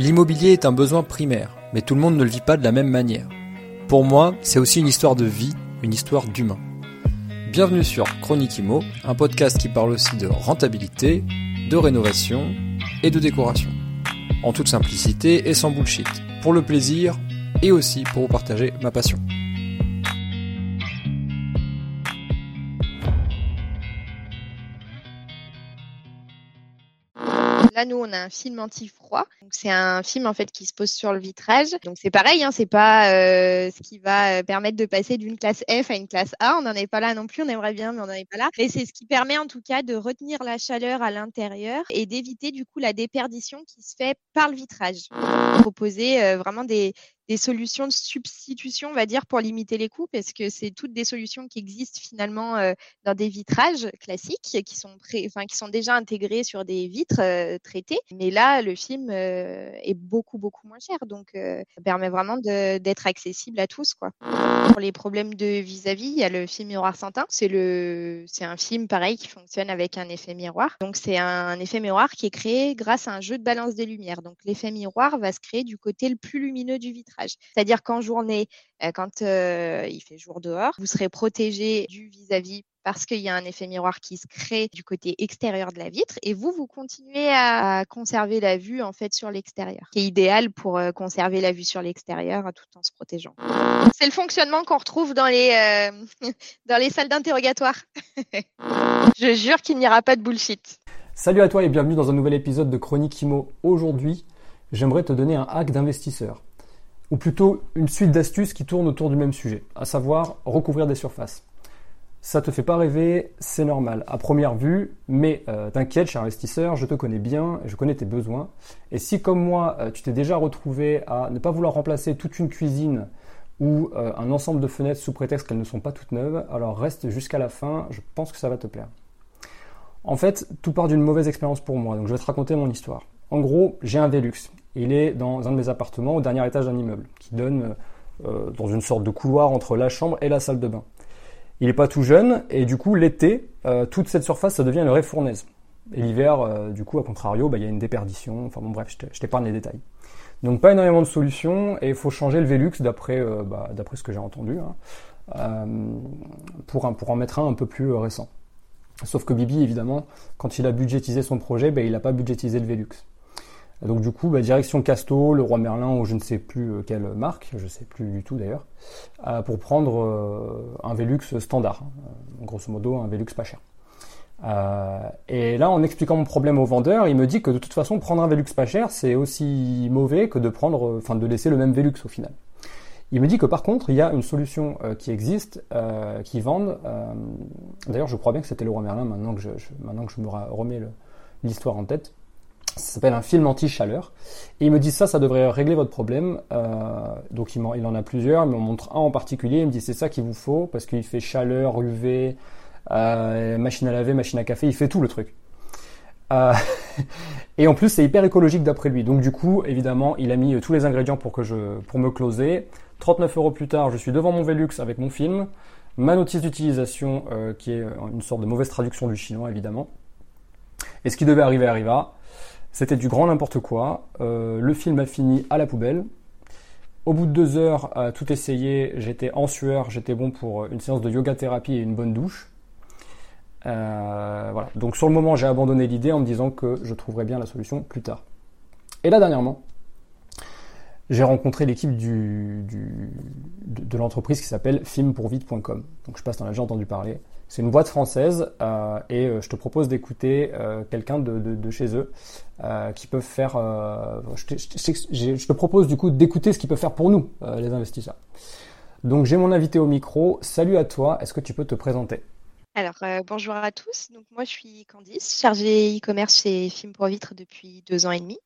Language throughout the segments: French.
L'immobilier est un besoin primaire, mais tout le monde ne le vit pas de la même manière. Pour moi, c'est aussi une histoire de vie, une histoire d'humain. Bienvenue sur Chronique Imo, un podcast qui parle aussi de rentabilité, de rénovation et de décoration. En toute simplicité et sans bullshit, pour le plaisir et aussi pour vous partager ma passion. Là, nous, on a un film C'est un film en fait qui se pose sur le vitrage. Donc c'est pareil, hein, c'est pas euh, ce qui va euh, permettre de passer d'une classe F à une classe A. On n'en est pas là non plus. On aimerait bien, mais on n'en est pas là. Mais c'est ce qui permet en tout cas de retenir la chaleur à l'intérieur et d'éviter du coup la déperdition qui se fait par le vitrage. Proposer euh, vraiment des, solutions de substitution, on va dire, pour limiter les coûts, parce que c'est toutes des solutions qui existent finalement dans des vitrages classiques, qui sont, déjà intégrés sur des vitres traitées. Mais là, le film est beaucoup, beaucoup moins cher, donc ça permet vraiment d'être accessible à tous. Quoi. Pour les problèmes de vis-à-vis, il y a le film Miroir sans teint. C'est un film pareil qui fonctionne avec un effet miroir. Donc c'est un effet miroir qui est créé grâce à un jeu de balance des lumières. Donc l'effet miroir va se créer du côté le plus lumineux du vitrage. C'est-à-dire qu'en journée, quand il fait jour dehors, vous serez protégé du vis-à-vis parce qu'il y a un effet miroir qui se crée du côté extérieur de la vitre et vous, vous continuez à conserver la vue en fait sur l'extérieur, qui est idéal pour euh, conserver la vue sur l'extérieur tout en se protégeant. C'est le fonctionnement qu'on retrouve dans les, dans les salles d'interrogatoire. Je jure qu'il n'y aura pas de bullshit. Salut à toi et bienvenue dans un nouvel épisode de Chronique Imo. Aujourd'hui, j'aimerais te donner un hack d'investisseur ou plutôt une suite d'astuces qui tournent autour du même sujet, à savoir recouvrir des surfaces. Ça te fait pas rêver, c'est normal à première vue, mais euh, t'inquiète, cher investisseur, je te connais bien, je connais tes besoins. Et si comme moi, euh, tu t'es déjà retrouvé à ne pas vouloir remplacer toute une cuisine ou euh, un ensemble de fenêtres sous prétexte qu'elles ne sont pas toutes neuves, alors reste jusqu'à la fin, je pense que ça va te plaire. En fait, tout part d'une mauvaise expérience pour moi, donc je vais te raconter mon histoire. En gros, j'ai un Velux. Il est dans un de mes appartements au dernier étage d'un immeuble qui donne euh, dans une sorte de couloir entre la chambre et la salle de bain. Il n'est pas tout jeune et du coup l'été, euh, toute cette surface ça devient une vraie fournaise. Et l'hiver, euh, du coup, à contrario, bah, il y a une déperdition. Enfin bon, bref, je t'épargne les détails. Donc pas énormément de solutions et il faut changer le Velux d'après bah, d'après ce que j'ai entendu hein, pour, pour en mettre un un peu plus récent. Sauf que Bibi, évidemment, quand il a budgétisé son projet, bah, il n'a pas budgétisé le Velux. Donc du coup, bah, direction Casto, le roi Merlin ou je ne sais plus euh, quelle marque, je ne sais plus du tout d'ailleurs, euh, pour prendre euh, un Velux standard, hein. grosso modo un Velux pas cher. et là, en expliquant mon problème au vendeur, il me dit que de toute façon, prendre un Velux pas cher, c'est aussi mauvais que de prendre, enfin de laisser le même Velux au final. Il me dit que par contre, il y a une solution qui existe, qui vendent. D'ailleurs, je crois bien que c'était le roi Merlin. Maintenant que je, maintenant que je me remets l'histoire en tête, ça s'appelle un film anti-chaleur. Et il me dit ça, ça devrait régler votre problème. Euh, donc il, il, en a plusieurs, il me montre un en particulier. Il me dit c'est ça qu'il vous faut parce qu'il fait chaleur, UV, euh, machine à laver, machine à café, il fait tout le truc. Euh, et en plus c'est hyper écologique d'après lui. Donc du coup évidemment il a mis tous les ingrédients pour que je pour me closer. 39 euros plus tard, je suis devant mon Velux avec mon film, ma notice d'utilisation euh, qui est une sorte de mauvaise traduction du chinois évidemment. Et ce qui devait arriver arriva. C'était du grand n'importe quoi. Euh, le film a fini à la poubelle. Au bout de deux heures tout essayer, j'étais en sueur, j'étais bon pour une séance de yoga thérapie et une bonne douche. Euh, voilà. Donc sur le moment, j'ai abandonné l'idée en me disant que je trouverais bien la solution plus tard. Et là dernièrement, j'ai rencontré l'équipe de, l'entreprise qui s'appelle filmpourvite.com. Donc je passe dans la j'ai entendu parler. C'est une boîte française euh, et euh, je te propose d'écouter euh, quelqu'un de, chez eux qui peuvent faire. Je te, propose du coup d'écouter ce qu'ils peuvent faire pour nous, les investisseurs. Donc j'ai mon invité au micro. Salut à toi. Est-ce que tu peux te présenter? Alors, bonjour à tous. Donc, moi, je suis Candice, chargée e-commerce chez Film pour Vitre depuis deux ans et demi.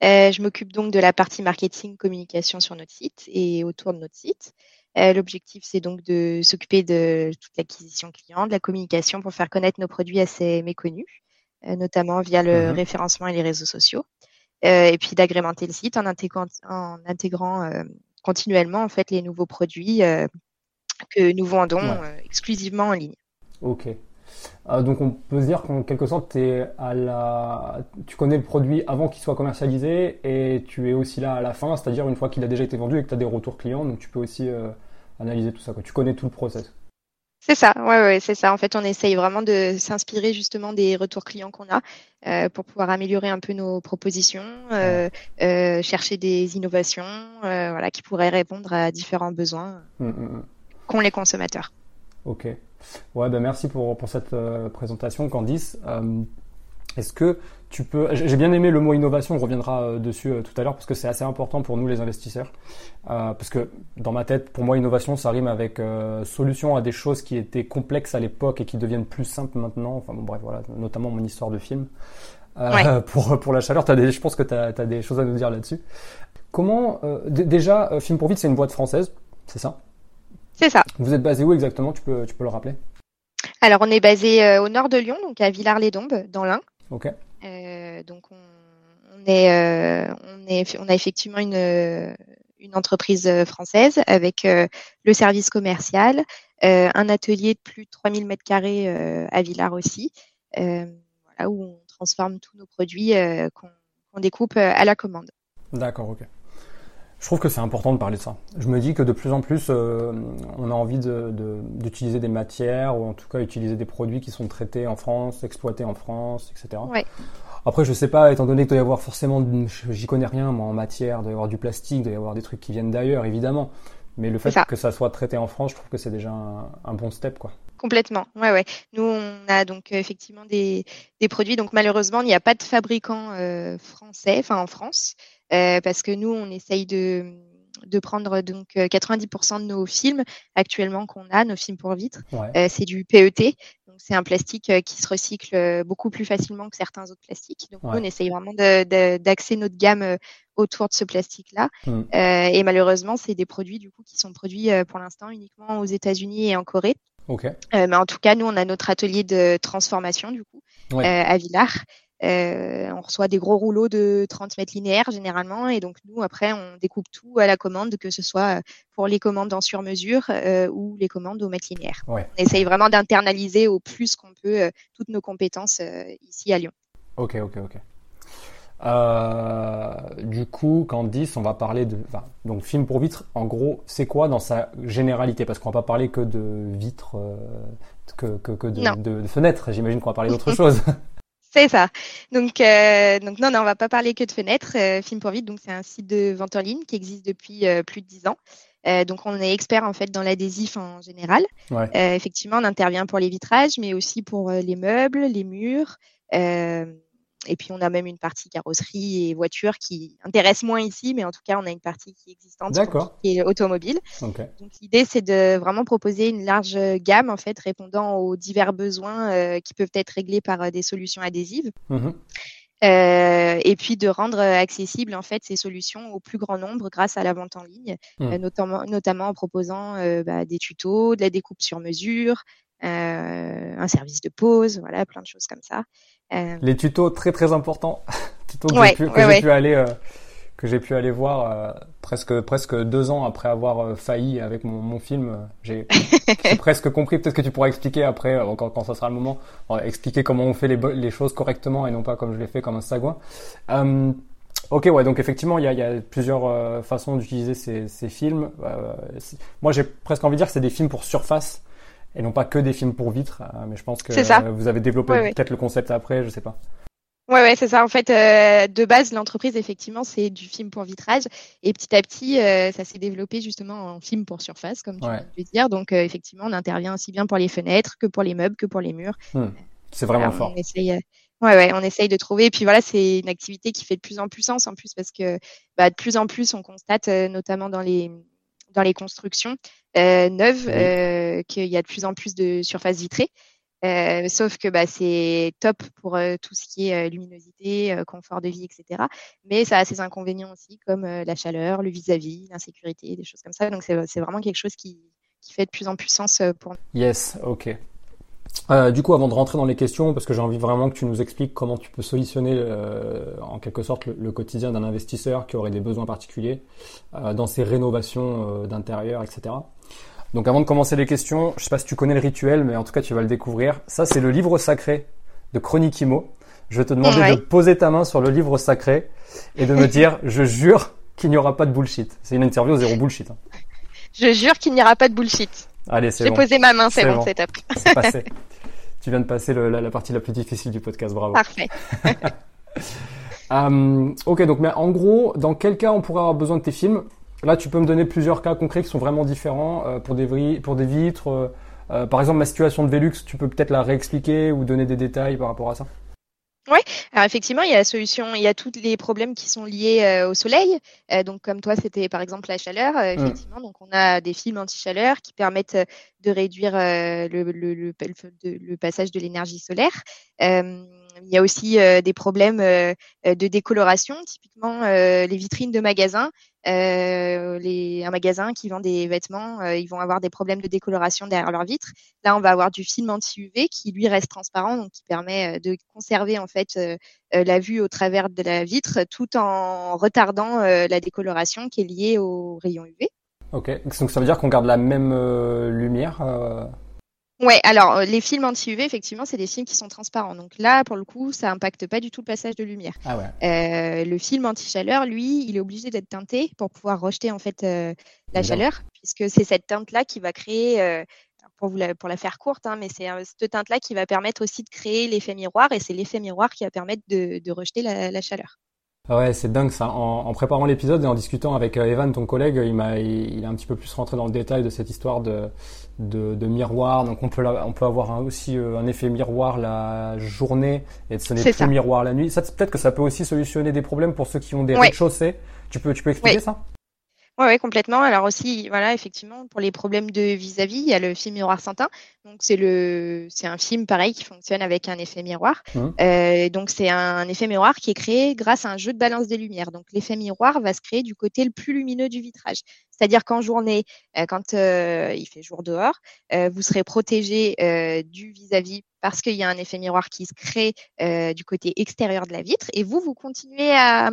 Je m'occupe donc de la partie marketing, communication sur notre site et autour de notre site. Euh, l'objectif, c'est donc de s'occuper de toute l'acquisition client, de la communication pour faire connaître nos produits assez méconnus, euh, notamment via le mmh référencement et les réseaux sociaux, et puis d'agrémenter le site en intégrant, en intégrant continuellement en fait les nouveaux produits que nous vendons exclusivement en ligne. Ok. Euh, donc on peut se dire qu'en quelque sorte, es à la... tu connais le produit avant qu'il soit commercialisé et tu es aussi là à la fin, c'est-à-dire une fois qu'il a déjà été vendu et que tu as des retours clients, donc tu peux aussi euh, analyser tout ça. Quoi. Tu connais tout le process. C'est ça, ouais, ouais, c'est ça. En fait, on essaye vraiment de s'inspirer justement des retours clients qu'on a euh, pour pouvoir améliorer un peu nos propositions, euh, euh, chercher des innovations, voilà, qui pourraient répondre à différents besoins Hum, hum, hum. qu'ont les consommateurs. Ok. Ouais, ben merci pour, pour cette euh, présentation, Candice. Euh, Est-ce que tu peux... J'ai bien aimé le mot innovation, on reviendra euh, dessus euh, tout à l'heure parce que c'est assez important pour nous les investisseurs. Parce que dans ma tête, pour moi, innovation, ça rime avec solution à des choses qui étaient complexes à l'époque et qui deviennent plus simples maintenant. Enfin bon, bref, voilà, notamment mon histoire de film. Ouais. pour, pour la chaleur, as des, je pense que tu as, des choses à nous dire là-dessus. Comment... déjà, Film pour Vite, c'est une boîte française, c'est ça? C'est ça. Vous êtes basé où exactement? Tu peux, tu peux le rappeler? Alors, on est basé euh, au nord de Lyon, donc à Villars-les-Dombes, dans l'Ain. Ok. Euh, donc on, on est, euh, on est, on a effectivement une, une entreprise française avec euh, le service commercial, euh, un atelier de plus de 3000 mètres carrés euh, à Villars aussi, voilà, où on transforme tous nos produits qu'on découpe à la commande. D'accord, ok. Je trouve que c'est important de parler de ça. Je me dis que de plus en plus, euh, on a envie de- de- d'utiliser des matières ou en tout cas utiliser des produits qui sont traités en France, exploités en France, etc. Ouais. Après, je sais pas, étant donné qu'il doit y avoir forcément, j'y connais rien, moi, en matière, il doit y avoir du plastique, il doit y avoir des trucs qui viennent d'ailleurs, évidemment. Mais le fait ça. que ça soit traité en France, je trouve que c'est déjà un, un bon step, quoi. Complètement, ouais, ouais. Nous, on a donc euh, effectivement des, des produits. Donc malheureusement, il n'y a pas de fabricant euh, français, enfin en France, parce que nous, on essaye de, de prendre donc euh, 90% de nos films actuellement qu'on a, nos films pour vitres, Ouais. euh, c'est du PET. Donc c'est un plastique euh, qui se recycle euh, beaucoup plus facilement que certains autres plastiques. Donc Ouais. nous, on essaye vraiment d'axer notre gamme euh, autour de ce plastique-là. Mm. Euh, et malheureusement, c'est des produits du coup qui sont produits euh, pour l'instant uniquement aux États-Unis et en Corée. Ok. Euh, mais en tout cas, nous, on a notre atelier de transformation, du coup, Ouais. euh, à Villars. Euh, on reçoit des gros rouleaux de 30 mètres linéaires, généralement. Et donc, nous, après, on découpe tout à la commande, que ce soit euh, pour les commandes en sur-mesure euh, ou les commandes au mètre linéaire. Ouais. On essaye vraiment d'internaliser au plus qu'on peut euh, toutes nos compétences ici à Lyon. Ok, ok, ok. Du coup, Candice, on va parler de, enfin, donc film pour vitre. En gros, c'est quoi dans sa généralité? Parce qu'on va pas parler que de vitres, que, que, que de, Non. de- de fenêtres. J'imagine qu'on va parler d'autre chose. C'est ça. Donc, euh, donc non, non, on va pas parler que de fenêtres. Euh, Film pour vite, donc c'est un site de vente en ligne qui existe depuis euh, plus de dix ans. Euh, donc, on est expert en fait dans l'adhésif en général. Ouais. Euh, effectivement, on intervient pour les vitrages, mais aussi pour euh, les meubles, les murs. Et puis, on a même une partie carrosserie et voiture qui intéresse moins ici, mais en tout cas, on a une partie qui est existante, D'accord. qui est automobile. Donc l'idée c'est de vraiment proposer une large gamme en fait répondant aux divers besoins euh, qui peuvent être réglés par euh, des solutions adhésives Mhm. Euh, et puis de rendre accessibles en fait ces solutions au plus grand nombre grâce à la vente en ligne, Mm. euh, notamment notamment en proposant euh, bah, des tutos, de la découpe sur mesure, un service de pause, voilà plein de choses comme ça. Euh, Les tutos très très importants. tutos que Ouais, j'ai pu, que ouais, j'ai ouais. pu aller, euh, que j'ai pu aller voir euh, presque presque deux ans après avoir euh, failli avec mon, mon film. euh, J'ai presque compris. Peut-être que tu pourras expliquer après, euh, quand, quand ça sera le moment, euh, expliquer comment on fait les, les choses correctement et non pas comme je l'ai fait comme un sagouin. Euh, Ok, ouais, donc effectivement, il y a, il y a plusieurs euh, façons d'utiliser ces, ces films. Euh, moi, j'ai presque envie de dire que c'est des films pour surface et non pas que des films pour vitre. euh, mais je pense que ça. vous avez développé Ouais, ouais. peut-être le concept après, je sais pas. Ouais, ouais, c'est ça. En fait, euh, de base, l'entreprise, effectivement, c'est du film pour vitrage. Et petit à petit, euh, ça s'est développé justement en film pour surface, comme tu Ouais. viens de dire. Donc, euh, effectivement, on intervient aussi bien pour les fenêtres que pour les meubles, que pour les murs. C'est vraiment fort. On essaye, ouais, ouais, on essaye de trouver. Et puis voilà, c'est une activité qui fait de plus en plus sens en plus parce que bah, de plus en plus, on constate, notamment dans les dans les constructions euh, neuves, Oui. euh, qu'il y a de plus en plus de surfaces vitrées. Euh, sauf que bah, c'est top pour euh, tout ce qui est euh, luminosité, confort de vie, etc. Mais ça a ses inconvénients aussi, comme la chaleur, le vis-à-vis, l'insécurité, des choses comme ça. Donc c'est c'est vraiment quelque chose qui, qui fait de plus en plus sens pour nous. Yes, ok. Euh, du coup, avant de rentrer dans les questions, parce que j'ai envie vraiment que tu nous expliques comment tu peux solutionner euh, en quelque sorte le, le quotidien d'un investisseur qui aurait des besoins particuliers euh, dans ses rénovations euh, d'intérieur, etc. Donc avant de commencer les questions, je sais pas si tu connais le rituel, mais en tout cas tu vas le découvrir. Ça c'est le livre sacré de Chronique Imo. Je vais te demander de poser ta main sur le livre sacré et de me dire, je jure qu'il n'y aura pas de bullshit. C'est une interview zéro bullshit. Hein. Je jure qu'il n'y aura pas de bullshit. Allez, c'est bon. J'ai posé ma main, c'est bon, c'est C'est passé. tu viens de passer la, partie la plus difficile du podcast, bravo. Parfait. Euh, ok, donc mais en gros, dans quel cas on pourrait avoir besoin de tes films? Là, tu peux me donner plusieurs cas concrets qui sont vraiment différents euh, pour des pour des vitres. Euh, par exemple, ma situation de Velux, tu peux peut-être la réexpliquer ou donner des détails par rapport à ça? Oui, alors effectivement, il y a la solution, il y a tous les problèmes qui sont liés euh, au soleil. Euh, donc, comme toi, c'était par exemple la chaleur. Euh, mm. effectivement, donc on a des films anti-chaleur qui permettent de réduire le, le, le, le, passage de l'énergie solaire. Il y a aussi des problèmes de décoloration, typiquement les vitrines de magasins. Euh, un magasin qui vend des vêtements, euh, ils vont avoir des problèmes de décoloration derrière leurs vitres. Là, on va avoir du film anti-UV qui lui reste transparent, donc qui permet euh, de conserver en fait la vue au travers de la vitre, tout en retardant la décoloration qui est liée aux rayons UV. Ok, donc ça veut dire qu'on garde la même lumière Ouais, alors euh, les films anti-UV, effectivement, c'est des films qui sont transparents. Donc là, pour le coup, ça impacte pas du tout le passage de lumière. Ah ouais. euh, le film anti-chaleur, lui, il est obligé d'être teinté pour pouvoir rejeter en fait euh, la chaleur, puisque c'est cette teinte-là qui va créer, euh, pour, vous la, pour la faire courte, hein, mais c'est cette teinte-là qui va permettre aussi de créer l'effet miroir, et c'est l'effet miroir qui va permettre de, de rejeter la, la chaleur. Ah ouais, c'est dingue ça. En, en préparant l'épisode et en discutant avec Evan, ton collègue, il m'a, il, a un petit peu plus rentré dans le détail de cette histoire de, de, de miroir. Donc on peut, on peut avoir aussi euh, un effet miroir la journée et ce n'est plus miroir la nuit. Ça, peut-être que ça peut aussi solutionner des problèmes pour ceux qui ont des rez-de-chaussée. Tu peux, tu peux expliquer ça? Oui, ouais, complètement. Alors aussi, voilà, effectivement, pour les problèmes de vis-à-vis, il y a le film miroir Saintin. Donc c'est le, c'est un film pareil qui fonctionne avec un effet miroir. Mmh. Euh, donc c'est un effet miroir qui est créé grâce à un jeu de balance des lumières. Donc l'effet miroir va se créer du côté le plus lumineux du vitrage. C'est-à-dire qu'en journée, euh, quand euh, il fait jour dehors, euh, vous serez protégé du vis-à-vis parce qu'il y a un effet miroir qui se crée du côté extérieur de la vitre et vous, vous continuez à,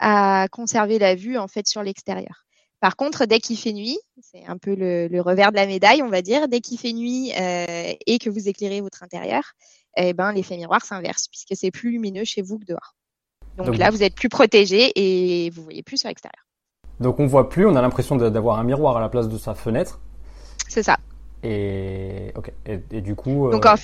à conserver la vue en fait sur l'extérieur. Par contre, dès qu'il fait nuit, c'est un peu le, revers de la médaille, on va dire, dès qu'il fait nuit euh, et que vous éclairez votre intérieur, eh ben, l'effet miroir s'inverse puisque c'est plus lumineux chez vous que dehors. Donc, là, vous êtes plus protégé et vous voyez plus sur l'extérieur. Donc on voit plus, on a l'impression d'avoir un miroir à la place de sa fenêtre. C'est ça. Et ok. Et, du coup. Donc en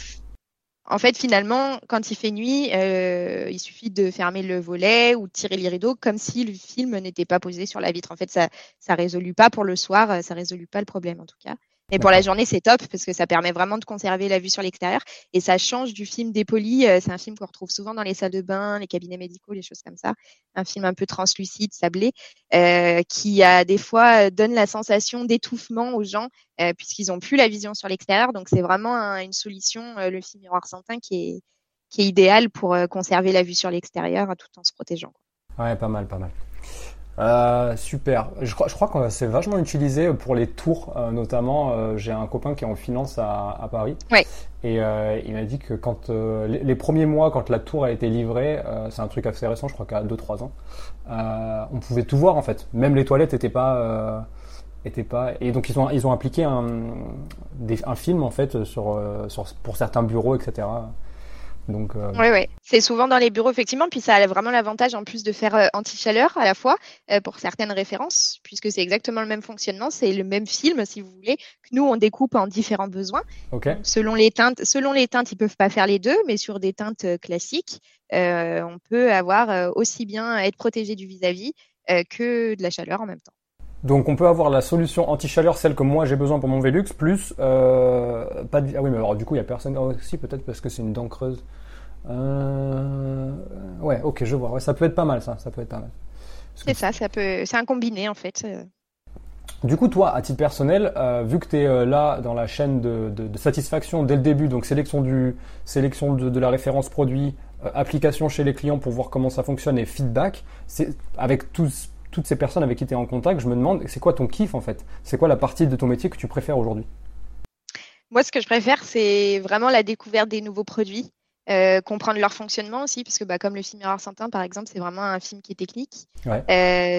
fait, finalement, quand il fait nuit, euh, il suffit de fermer le volet ou de tirer les rideaux comme si le film n'était pas posé sur la vitre. En fait, ça ça résolut pas pour le soir, ça résolut pas le problème en tout cas. Mais pour la journée, c'est top parce que ça permet vraiment de conserver la vue sur l'extérieur et ça change du film dépoli. Euh, c'est un film qu'on retrouve souvent dans les salles de bain, les cabinets médicaux, les choses comme ça. Un film un peu translucide, sablé, euh, qui a des fois euh, donne la sensation d'étouffement aux gens euh, puisqu'ils ont plus la vision sur l'extérieur. Donc c'est vraiment une solution, euh, le film miroir Santin, qui est qui est idéal pour conserver la vue sur l'extérieur tout en se protégeant. Ouais, pas mal, pas mal. Euh, super. Je crois, je crois que c'est vachement utilisé pour les tours, euh, notamment. Euh, j'ai un copain qui est en finance à, à Paris. Et il m'a dit que quand les, les, premiers mois, quand la tour a été livrée, c'est un truc assez récent, je crois qu'à 2-3 ans, on pouvait tout voir en fait. Même les toilettes n'étaient pas, étaient pas. Et donc ils ont ils ont appliqué un, des, un film en fait sur, sur pour certains bureaux, etc. Donc, euh... Oui, oui. C'est souvent dans les bureaux, effectivement. Puis ça a vraiment l'avantage, en plus, de faire euh, anti-chaleur à la fois euh, pour certaines références, puisque c'est exactement le même fonctionnement. C'est le même film, si vous voulez, que nous, on découpe en différents besoins. Okay. selon les teintes, selon les teintes, ils peuvent pas faire les deux, mais sur des teintes classiques, on peut avoir aussi bien être protégé du vis-à-vis que de la chaleur en même temps. Donc on peut avoir la solution anti-chaleur, celle que moi j'ai besoin pour mon Velux, plus euh, pas de... Ah oui, mais alors du coup il y a personne aussi peut-être parce que c'est une dent creuse. Euh... Ouais, ok, je vois. Ouais, ça peut être pas mal, ça. Ça peut être pas mal. C'est ça, ça peut. C'est un combiné en fait. Du coup, toi, à titre personnel, euh, vu que tu es euh, là dans la chaîne de, de, de, satisfaction dès le début, donc sélection du sélection de, de la référence produit, euh, application chez les clients pour voir comment ça fonctionne et feedback, c'est avec tous, toutes ces personnes avec qui tu es en contact, je me demande, c'est quoi ton kiff en fait? C'est quoi la partie de ton métier que tu préfères aujourd'hui? Moi, ce que je préfère, c'est vraiment la découverte des nouveaux produits. comprendre leur fonctionnement aussi, parce que bah, comme le film Miroir Saint-Un, par exemple, c'est vraiment un film qui est technique.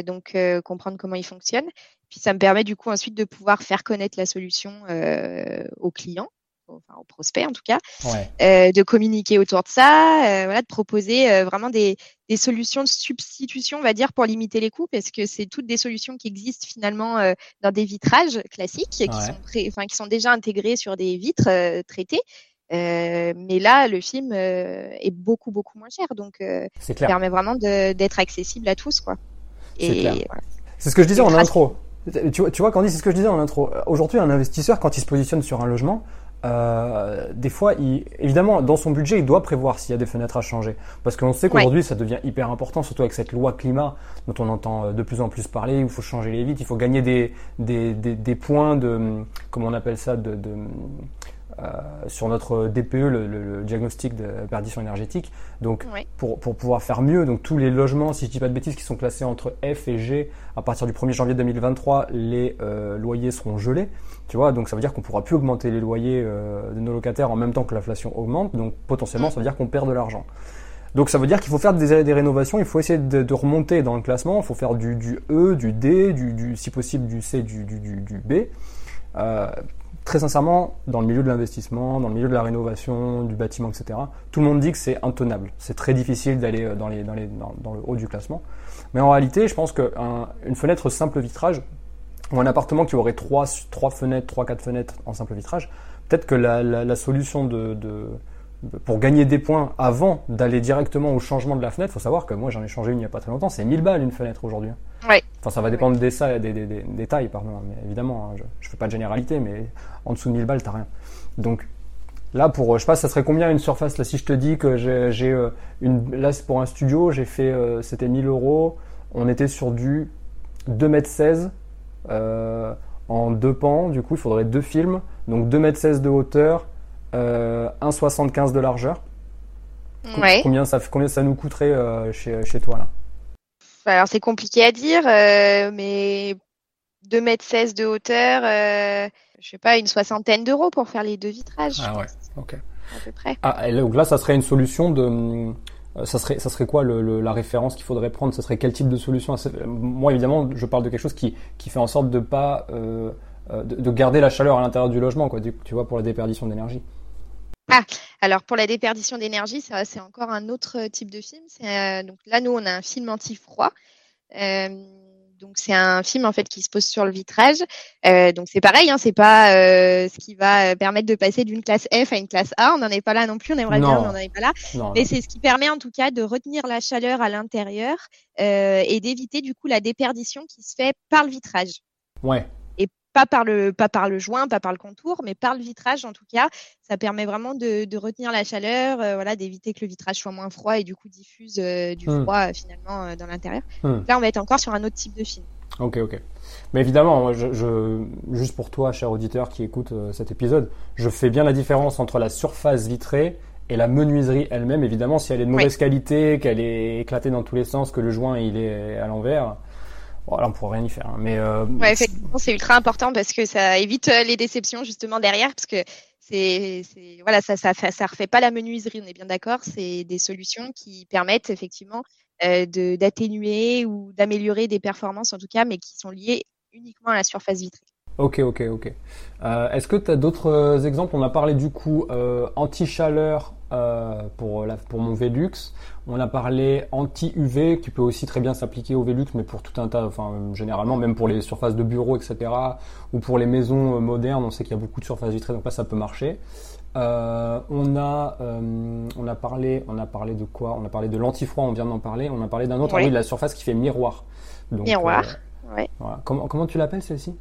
donc, comprendre comment il fonctionne. Puis, ça me permet du coup ensuite de pouvoir faire connaître la solution aux clients enfin aux prospects en tout cas, euh, de communiquer autour de ça, euh, voilà, de proposer euh, vraiment des, des, solutions de substitution, on va dire, pour limiter les coûts, parce que c'est toutes des solutions qui existent finalement dans des vitrages classiques, qui, sont enfin, qui sont déjà intégrés sur des vitres traitées. mais là, le film est beaucoup beaucoup moins cher, donc ça permet vraiment d'être accessible à tous, quoi. C'est ce que je disais en intro. Tu tu vois, Candy, c'est ce que je disais en intro. Aujourd'hui, un investisseur, quand il se positionne sur un logement, euh, des fois, il, évidemment, dans son budget, il doit prévoir s'il y a des fenêtres à changer. Parce qu'on sait qu'aujourd'hui, ça devient hyper important, surtout avec cette loi climat dont on entend euh, de plus en plus parler, où il faut changer les vitres, il faut gagner des, des, des, des points de, comment on appelle ça, de, de sur notre DPE, le, le, diagnostic de perdition énergétique. Donc, pour, pour pouvoir faire mieux, donc tous les logements, si je dis pas de bêtises, qui sont classés entre F et G, à partir du 1er janvier 2023, les euh, loyers seront gelés. Tu vois, donc ça veut dire qu'on pourra plus augmenter les loyers euh, de nos locataires en même temps que l'inflation augmente. Donc, potentiellement, ça veut dire qu'on perd de l'argent. Donc ça veut dire qu'il faut faire des, des, rénovations, il faut essayer de, de, remonter dans le classement, il faut faire du, du E, du D, du, du, si possible du C, du, du, du B. Euh, très sincèrement, dans le milieu de l'investissement, dans le milieu de la rénovation, du bâtiment, etc., tout le monde dit que c'est intenable. C'est très difficile d'aller euh, dans, le haut du classement. Mais en réalité, je pense qu'une fenêtre simple vitrage, ou un appartement qui aurait trois, trois fenêtres, trois, quatre fenêtres en simple vitrage, peut-être que la, solution pour gagner des points avant d'aller directement au changement de la fenêtre, faut savoir que moi j'en ai changé une il n'y a pas très longtemps, c'est 1000 balles une fenêtre aujourd'hui. Enfin, ça va dépendre des, des, des, des, tailles, pardon, hein, mais évidemment, hein, je, ne fais pas de généralité, mais en dessous de 1000 balles, t'as rien. Donc là, pour, je sais pas, ça serait combien une surface là si je te dis que j'ai euh, une, là c'est pour un studio, j'ai fait, euh, c'était 1000 euros, on était sur du 2 m 16 euh, en deux pans, du coup il faudrait deux films, donc 2 m 16 de hauteur, euh, 1,75 de largeur. Combien, ça, combien ça nous coûterait euh, chez, chez toi là? Alors c'est compliqué à dire, euh, mais 2 mètres 16 de hauteur, euh, je sais pas, une soixantaine d'euros pour faire les deux vitrages. Ah ouais, ok. À peu près. Ah, et donc là, ça serait une solution de. Ça serait, ça serait quoi le, la référence qu'il faudrait prendre? Ça serait quel type de solution? Moi, évidemment, je parle de quelque chose qui, qui fait en sorte de pas euh, de, garder la chaleur à l'intérieur du logement, quoi. tu vois, pour la déperdition d'énergie. Ah, alors pour la déperdition d'énergie, c'est encore un autre type de film. Euh, donc là, nous, on a un film anti-froid. Euh, donc c'est un film en fait qui se pose sur le vitrage. Euh, donc c'est pareil, hein, c'est pas ce qui va permettre de passer d'une classe F à une classe A. On n'en est pas là non plus. On aimerait bien, mais on n'en est pas là. mais c'est ce qui permet en tout cas de retenir la chaleur à l'intérieur et d'éviter du coup la déperdition qui se fait par le vitrage. Ouais pas par le pas par le joint, pas par le contour, mais par le vitrage en tout cas. Ça permet vraiment de, de retenir la chaleur, euh, voilà, d'éviter que le vitrage soit moins froid et du coup diffuse euh, du hmm. froid euh, finalement dans l'intérieur. Hmm. Là, on va être encore sur un autre type de film. Ok, ok. Mais évidemment, je, je, juste pour toi, cher auditeur qui écoute cet épisode, je fais bien la différence entre la surface vitrée et la menuiserie elle-même. Évidemment, si elle est de mauvaise qualité, qu'elle est éclatée dans tous les sens, que le joint il est à l'envers, voilà, on pourrait rien y faire. Hein. Mais euh, ouais, effectivement, c'est ultra important parce que ça évite euh, les déceptions justement derrière, parce que c'est, voilà, ça, ça, ça refait pas la menuiserie, on est bien d'accord. C'est des solutions qui permettent effectivement euh, d'atténuer ou d'améliorer des performances en tout cas, mais qui sont liées uniquement à la surface vitrée. Ok, ok, ok. Euh, Est-ce que tu as d'autres euh, exemples? On a parlé du coup euh, anti-chaleur euh, pour, la, pour mon Velux. On a parlé anti-UV qui peut aussi très bien s'appliquer au Velux, mais pour tout un tas, enfin généralement même pour les surfaces de bureaux, etc. Ou pour les maisons modernes, on sait qu'il y a beaucoup de surfaces vitrées, donc là ça peut marcher. Euh, on a on a parlé on a parlé de quoi? On a parlé de l'antifroid, on vient d'en parler. On a parlé d'un autre, oui. de la surface qui fait miroir. Donc, miroir. Voilà. Comment comment tu l'appelles celle-ci?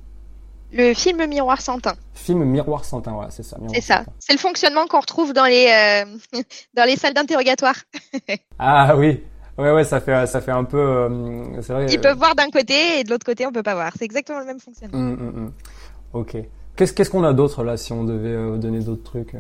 Le film Miroir Santin. Film Miroir Santin, ouais, c'est ça. C'est ça. C'est le fonctionnement qu'on retrouve dans les euh, dans les salles d'interrogatoire. ah oui. Ouais, ouais, ça fait, ça fait un peu. Euh, vrai, Ils peuvent voir d'un côté et de l'autre côté, on peut pas voir. C'est exactement le même fonctionnement. Hum, hum. Ok. Qu'est-ce qu'est-ce qu'on a d'autre là si on devait euh, donner d'autres trucs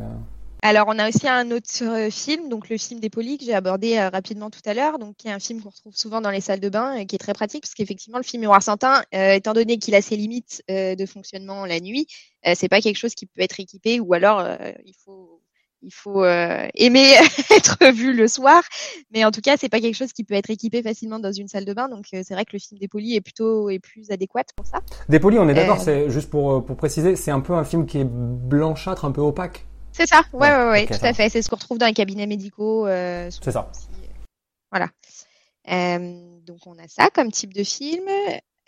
alors, on a aussi un autre euh, film, donc le film des polis que j'ai abordé euh, rapidement tout à l'heure, donc qui est un film qu'on retrouve souvent dans les salles de bain et qui est très pratique parce qu'effectivement, le film Miroir Saint-Un, euh, étant donné qu'il a ses limites de fonctionnement la nuit, c'est pas quelque chose qui peut être équipé ou alors il faut il faut aimer être vu le soir. Mais en tout cas, c'est pas quelque chose qui peut être équipé facilement dans une salle de bain. Donc c'est vrai que le film Dépoli est plutôt est plus adéquat pour ça. Dépoli, on est d'accord. C'est juste pour pour préciser, c'est un peu un film qui est blanchâtre, un peu opaque. C'est ça. Ouais, ouais, ouais, tout à fait. C'est ce qu'on retrouve dans les cabinets médicaux. c'est ça. Voilà. donc on a ça comme type de film.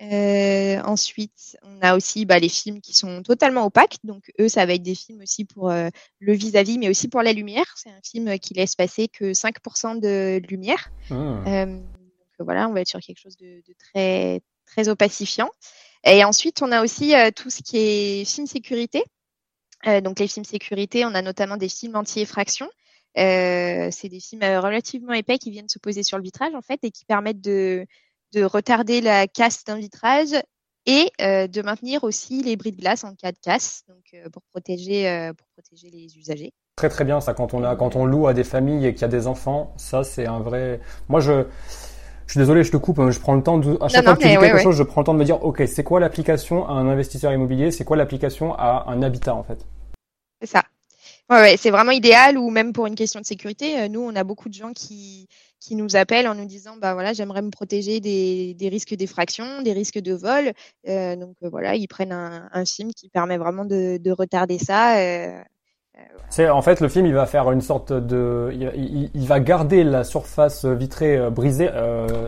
Euh, ensuite, on a aussi bah, les films qui sont totalement opaques. Donc, eux, ça va être des films aussi pour euh, le vis-à-vis, mais aussi pour la lumière. C'est un film qui laisse passer que 5% de lumière. Ah. Euh, donc, voilà, on va être sur quelque chose de, de, très, très opacifiant. Et ensuite, on a aussi tout ce qui est film sécurité. Donc, les films sécurité, on a notamment des films anti-effraction. c'est des films relativement épais qui viennent se poser sur le vitrage, en fait, et qui permettent de de retarder la casse d'un vitrage et euh, de maintenir aussi les bris de glace en cas de casse, donc euh, pour protéger euh, les usagers. Très très bien ça quand on quand on loue à des familles et qu'il y a des enfants, ça c'est un vrai. Moi je je suis désolé, je te coupe, hein, je prends le temps de, à chaque fois que tu dis quelque chose, je prends le temps de me dire, ok, c'est quoi l'application à un investisseur immobilier, c'est quoi l'application à un habitat en fait? C'est ça. Ouais, ouais, c'est vraiment idéal ou même pour une question de sécurité. Nous, on a beaucoup de gens qui, qui nous appellent en nous disant bah voilà j'aimerais me protéger des, des risques d'effraction, des risques de vol. Euh, donc euh, voilà ils prennent un, un, film qui permet vraiment de, de retarder ça. Euh, euh c'est en fait le film il va faire une sorte de il, il, va garder la surface vitrée euh, brisée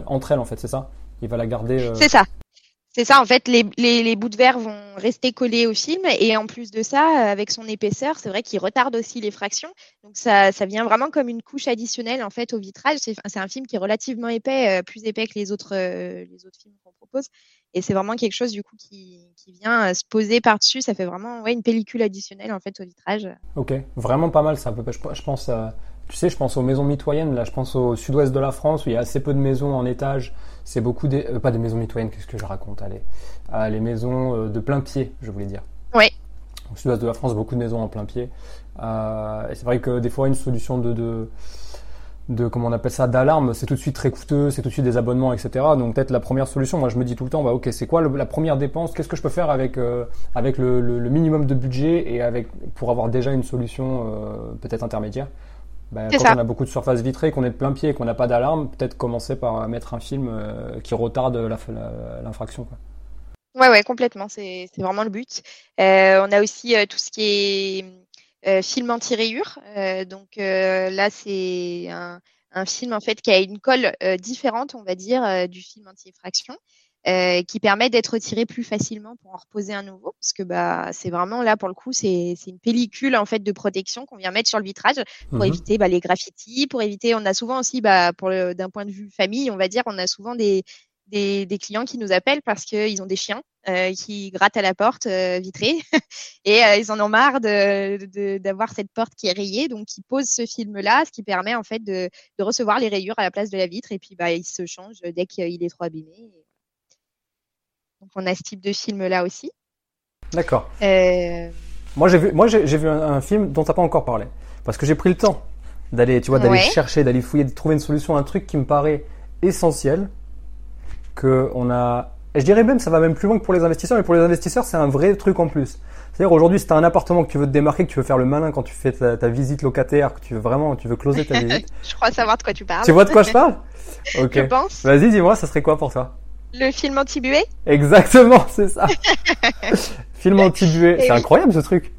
entre elles en fait c'est ça? Il va la garder. C'est ça. C'est ça, en fait, les, les, bouts de verre vont rester collés au film et en plus de ça, avec son épaisseur, c'est vrai qu'il retarde aussi les fractions. Donc ça, ça vient vraiment comme une couche additionnelle en fait au vitrage. C'est un film qui est relativement épais, euh, plus épais que les autres, euh, les autres films qu'on propose. Et c'est vraiment quelque chose du coup qui, qui vient euh, se poser par-dessus. Ça fait vraiment ouais, une pellicule additionnelle en fait au vitrage. Ok, vraiment pas mal ça. Je pense tu sais, je pense aux maisons mitoyennes. Là, je pense au sud-ouest de la France où il y a assez peu de maisons en étage. C'est beaucoup des, euh, pas des maisons mitoyennes. Qu'est-ce que je raconte Allez, ah, les maisons euh, de plein pied, je voulais dire. Oui. Au sud-ouest de la France, beaucoup de maisons en plein pied. Euh, et c'est vrai que des fois, une solution de, de, de comment on appelle ça, d'alarme, c'est tout de suite très coûteux, c'est tout de suite des abonnements, etc. Donc peut-être la première solution, moi je me dis tout le temps, bah ok, c'est quoi la première dépense? Qu'est-ce que je peux faire avec avec le, le, minimum de budget et avec pour avoir déjà une solution peut-être intermédiaire? Bah, quand on a beaucoup de surface vitrée, qu'on est de plein pied et qu'on n'a pas d'alarme, peut-être commencer par mettre un film euh, qui retarde l'infraction. Ouais, ouais, complètement. C'est vraiment le but. Euh, on a aussi euh, tout ce qui est film anti-rayures. donc là, c'est un, un, film en fait qui a une colle différente, on va dire, du film anti-effraction. Euh, qui permet d'être retiré plus facilement pour en reposer un nouveau, parce que bah c'est vraiment là pour le coup c'est une pellicule en fait de protection qu'on vient mettre sur le vitrage pour mhm. éviter bah, les graffitis, pour éviter on a souvent aussi bah pour d'un point de vue famille on va dire on a souvent des des, des clients qui nous appellent parce qu'ils ont des chiens euh, qui grattent à la porte euh, vitrée et euh, ils en ont marre de d'avoir cette porte qui est rayée donc ils posent ce film là ce qui permet en fait de, de recevoir les rayures à la place de la vitre et puis bah il se change dès qu'il est trop abîmé donc on a ce type de film là aussi. D'accord. Euh... Moi j'ai vu, moi j'ai vu un, film dont tu n'as pas encore parlé, parce que j'ai pris le temps d'aller, tu vois, d'aller chercher, d'aller fouiller, de trouver une solution, un truc qui me paraît essentiel, que on a. Et je dirais même, ça va même plus loin que pour les investisseurs, mais pour les investisseurs, c'est un vrai truc en plus. C'est-à-dire aujourd'hui, si tu as un appartement que tu veux te démarquer, que tu veux faire le malin quand tu fais ta, visite locataire, que tu veux vraiment, tu veux closer ta visite. je crois savoir de quoi tu parles. Tu vois de quoi je parle? Ok. Je pense. Vas-y, dis-moi, ça serait quoi pour toi? Le film anti-buée? Exactement, c'est ça. film anti-buée. C'est incroyable ce truc.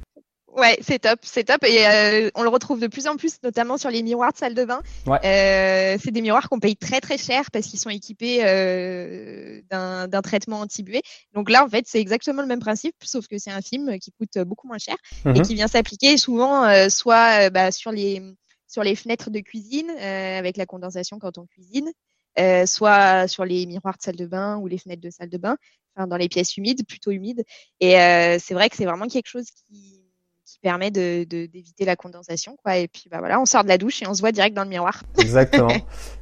Ouais, c'est top, c'est top. Et euh, on le retrouve de plus en plus, notamment sur les miroirs de salle de bain. Ouais. Euh, c'est des miroirs qu'on paye très très cher parce qu'ils sont équipés euh, d'un traitement anti-buée. Donc là, en fait, c'est exactement le même principe, sauf que c'est un film qui coûte beaucoup moins cher et mhm. qui vient s'appliquer souvent soit bah, sur les sur les fenêtres de cuisine avec la condensation quand on cuisine, euh, soit sur les miroirs de salle de bain ou les fenêtres de salle de bain, enfin dans les pièces humides, plutôt humides. Et euh, c'est vrai que c'est vraiment quelque chose qui, qui permet de, d'éviter la condensation, quoi. Et puis bah voilà, on sort de la douche et on se voit direct dans le miroir. Exactement.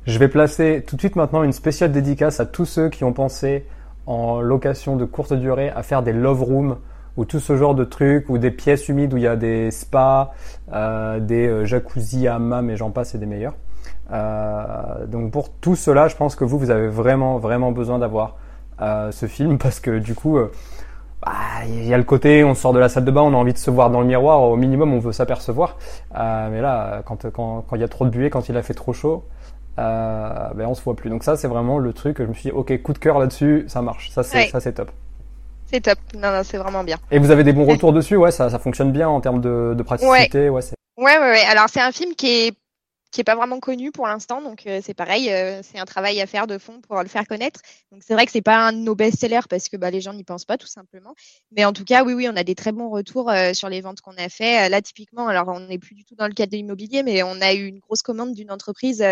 Je vais placer tout de suite maintenant une spéciale dédicace à tous ceux qui ont pensé en location de courte durée à faire des love rooms ou tout ce genre de trucs, ou des pièces humides où il y a des spas, euh, des euh, jacuzzi, hammam et j'en passe, et des meilleurs. Euh, donc pour tout cela, je pense que vous, vous avez vraiment, vraiment besoin d'avoir euh, ce film parce que du coup, euh, bah, il y a le côté, on sort de la salle de bain, on a envie de se voir dans le miroir, au minimum on veut s'apercevoir. Euh, mais là, quand quand quand il y a trop de buée, quand il a fait trop chaud, euh, ben on se voit plus. Donc ça, c'est vraiment le truc. Je me suis dit, ok, coup de cœur là-dessus, ça marche. Ça c'est ça c'est top. C'est top. Non, non, c'est vraiment bien. Et vous avez des bons retours dessus, ouais, ça, ça fonctionne bien en termes de, de praticité, ouais. Ouais, ouais, ouais. Alors c'est un film qui est qui est pas vraiment connu pour l'instant, donc euh, c'est pareil, euh, c'est un travail à faire de fond pour le faire connaître. Donc c'est vrai que c'est pas un de nos best-sellers parce que bah, les gens n'y pensent pas tout simplement, mais en tout cas oui oui on a des très bons retours euh, sur les ventes qu'on a fait. là typiquement, alors on n'est plus du tout dans le cadre de l'immobilier, mais on a eu une grosse commande d'une entreprise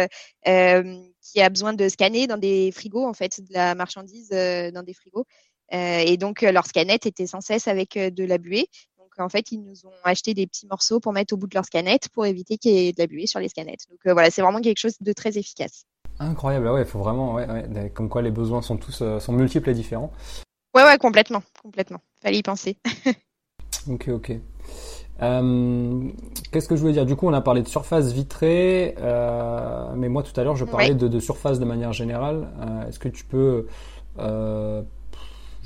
qui a besoin de scanner dans des frigos en fait de la marchandise dans des frigos. et donc leur scanette était sans cesse avec de la buée en fait, ils nous ont acheté des petits morceaux pour mettre au bout de leurs scanettes pour éviter qu'il y ait de la buée sur les scanettes. Donc euh, voilà, c'est vraiment quelque chose de très efficace. Incroyable, ah ouais, il faut vraiment, ouais, comme quoi les besoins sont tous euh, sont multiples et différents. Ouais, ouais, complètement, complètement. Fallait y penser. ok, ok. Euh, qu'est-ce que je voulais dire? Du coup, on a parlé de surface vitrée, mais moi tout à l'heure, je parlais de, surface de manière générale. Est-ce que tu peux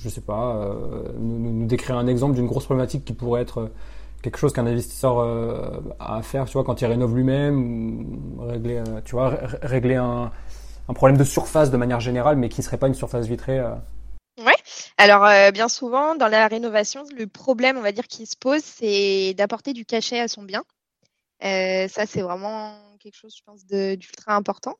je sais pas, euh, nous, décrire un exemple d'une grosse problématique qui pourrait être euh, quelque chose qu'un investisseur euh, a à faire, tu vois, quand il rénove lui-même, régler, tu vois, régler un, problème de surface de manière générale, mais qui ne serait pas une surface vitrée. Ouais. Alors bien souvent dans la rénovation, le problème, on va dire, qui se pose, c'est d'apporter du cachet à son bien. ça, c'est vraiment quelque chose, je pense, d'ultra important.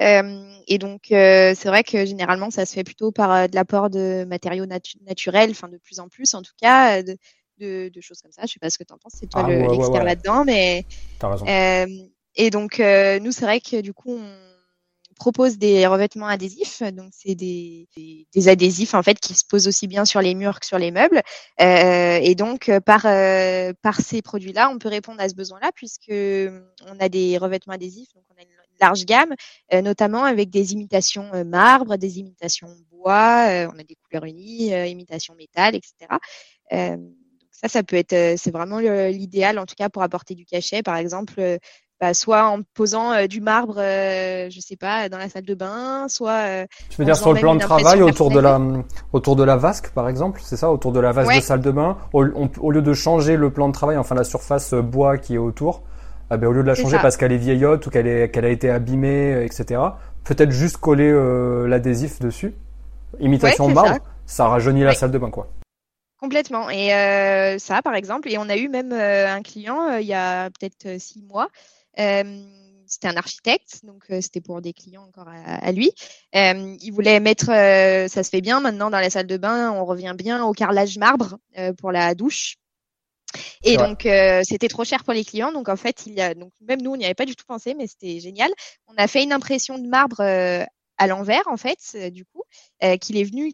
Et donc, c'est vrai que généralement, ça se fait plutôt par de l'apport de matériaux naturels, enfin de plus en plus en tout cas, de, de, de choses comme ça. Je sais pas ce que tu en penses, c'est toi ah, l'expert là-dedans, mais. T'as raison. et donc, nous, c'est vrai que du coup, on propose des revêtements adhésifs. Donc, c'est des, des, des, adhésifs en fait qui se posent aussi bien sur les murs que sur les meubles. Euh, et donc, par par ces produits-là, on peut répondre à ce besoin-là puisque on a des revêtements adhésifs. Donc, on a une large gamme, euh, notamment avec des imitations euh, marbre, des imitations bois, euh, on a des couleurs unies, imitations métal, etc. ça, ça peut être, c'est vraiment l'idéal en tout cas pour apporter du cachet, par exemple. Bah, soit en posant du marbre, euh, je sais pas, dans la salle de bain, soit. tu veux dire sur le plan de travail autour de la autour de la vasque, par exemple, c'est ça, autour de la vasque de salle de bain, au, au, lieu de changer le plan de travail, enfin la surface bois qui est autour, ah ben, au lieu de la changer parce qu'elle est vieillotte ou qu'elle est qu'elle a été abîmée, euh, etc. Peut-être juste coller euh, l'adhésif dessus, imitation marbre, ça. rajeunit la salle de bain quoi. Complètement. Et euh, ça, par exemple, et on a eu même un client il y a peut-être six mois. c'était un architecte, donc c'était pour des clients encore à, lui. il voulait mettre, ça se fait bien maintenant dans la salle de bain, on revient bien au carrelage marbre pour la douche. Et donc, euh, c'était trop cher pour les clients. Donc, en fait, il y a, donc, même nous, on n'y avait pas du tout pensé, mais c'était génial. On a fait une impression de marbre euh, à l'envers, en fait, euh, du coup, qu'il est venu,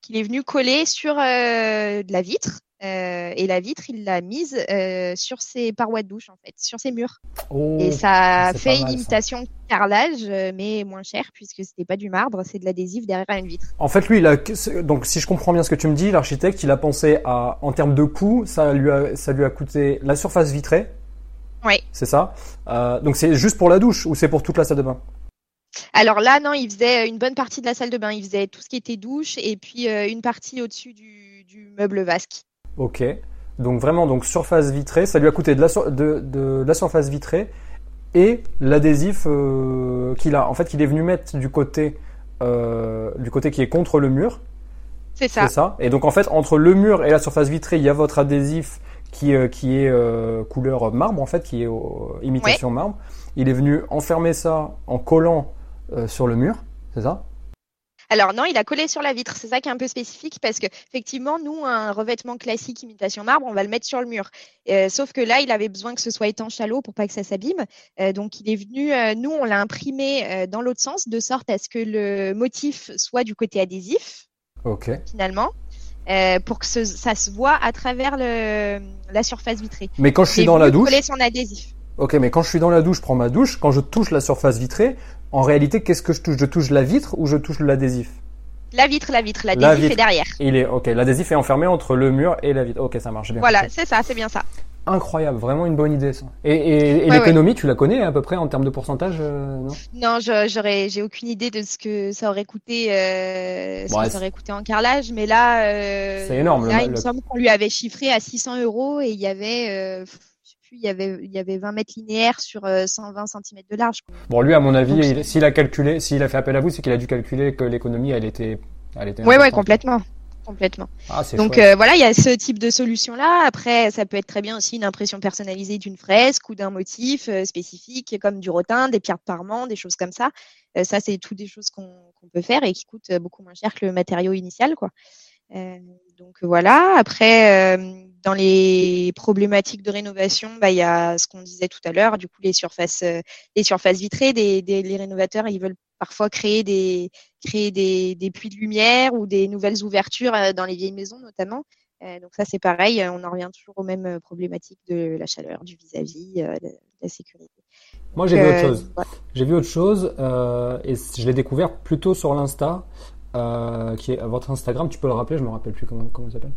qu'il est venu coller sur de la vitre. Euh, et la vitre, il l'a mise euh, sur ses parois de douche, en fait, sur ses murs. Oh, et ça fait une imitation carrelage, euh, mais moins cher, puisque c'était pas du marbre, c'est de l'adhésif derrière une vitre. En fait, lui, il a, donc si je comprends bien ce que tu me dis, l'architecte, il a pensé à, en termes de coût, ça lui a, ça lui a coûté la surface vitrée. Oui. C'est ça. donc c'est juste pour la douche ou c'est pour toute la salle de bain? Alors là, non, il faisait une bonne partie de la salle de bain. Il faisait tout ce qui était douche et puis une partie au-dessus du, du meuble vasque. Ok. Donc vraiment, donc surface vitrée, ça lui a coûté de la, de, de, la surface vitrée et l'adhésif euh, qu'il a. En fait, qu'il est venu mettre du côté, euh, du côté qui est contre le mur. C'est ça. C'est ça. Et donc en fait, entre le mur et la surface vitrée, il y a votre adhésif qui, euh, qui est couleur marbre, en fait, qui est imitation marbre. Il est venu enfermer ça en collant sur le mur, c'est ça? Alors non, il a collé sur la vitre. C'est ça qui est un peu spécifique parce que effectivement, nous, un revêtement classique imitation marbre, on va le mettre sur le mur. Euh, sauf que là, il avait besoin que ce soit étanche à l'eau pour pas que ça s'abîme. Euh, donc il est venu, euh, nous, on l'a imprimé dans l'autre sens, de sorte à ce que le motif soit du côté adhésif. Ok. Finalement. pour que ça se voit à travers le, la surface vitrée. Mais quand je suis dans la douche. Coller son adhésif. Ok, mais quand je suis dans la douche, je prends ma douche. Quand je touche la surface vitrée, en réalité, qu'est-ce que je touche? Je touche la vitre ou je touche l'adhésif? La vitre, la vitre. L'adhésif est derrière. Il est ok. L'adhésif est enfermé entre le mur et la vitre. Ok, ça marche bien. Voilà, c'est ça, c'est bien ça. incroyable, vraiment une bonne idée ça. Et, l'économie, tu la connais à peu près en termes de pourcentage, euh, non? Non, j'aurais, j'ai aucune idée de ce que ça aurait coûté, euh, ce que ça aurait coûté en carrelage, mais là, euh, c'est énorme. Là, il me semble qu'on lui avait chiffré à 600 euros et il y avait, euh, plus, il y avait, il y avait 20 mètres linéaires sur 120 cm de large. Bon, lui, à mon avis, s'il a calculé, s'il a fait appel à vous, c'est qu'il a dû calculer que l'économie, elle était, elle était. Ouais, complètement complètement. Ah, Donc euh, voilà, il y a ce type de solution là. Après, ça peut être très bien aussi une impression personnalisée d'une fresque ou d'un motif euh, spécifique, comme du rotin, des pierres de parement, des choses comme ça. Euh, ça, c'est tout des choses qu'on peut faire et qui coûtent beaucoup moins cher que le matériau initial, quoi. Donc voilà. Après, dans les problématiques de rénovation, bah, il y a ce qu'on disait tout à l'heure. Du coup, les surfaces, les surfaces vitrées, des, des, les rénovateurs, ils veulent parfois créer des créer des, des, puits de lumière ou des nouvelles ouvertures euh, dans les vieilles maisons notamment. Euh, donc ça c'est pareil, on en revient toujours aux mêmes problématiques de la chaleur, du vis-à-vis, euh, de la sécurité. Moi j'ai vu autre chose. J'ai vu autre chose euh, et je l'ai découvert plutôt sur l'Insta, euh, qui est votre Instagram. Tu peux le rappeler Je me rappelle plus comment comment il s'appelle.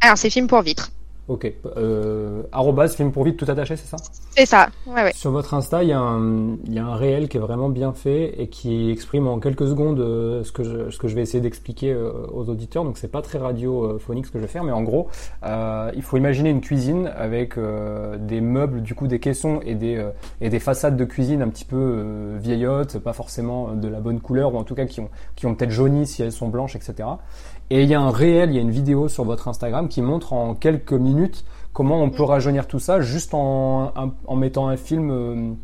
Alors c'est film pour vitre. Ok. Euh, film pour vite, tout attaché, c'est ça C'est ça, ouais, ouais. Sur votre Insta, il y, a un, il y a un réel qui est vraiment bien fait et qui exprime en quelques secondes euh, ce que je, ce que je vais essayer d'expliquer euh, aux auditeurs. Donc c'est pas très radiophonique ce que je vais faire, mais en gros, euh, il faut imaginer une cuisine avec euh, des meubles, du coup des caissons et des, et des façades de cuisine un petit peu vieillottes, pas forcément de la bonne couleur, ou en tout cas qui ont, qui ont peut-être jauni si elles sont blanches, etc. Et il y a un réel, il y a une vidéo sur votre Instagram qui montre en quelques minutes comment on peut rajeunir tout ça juste en, en mettant un film, euh,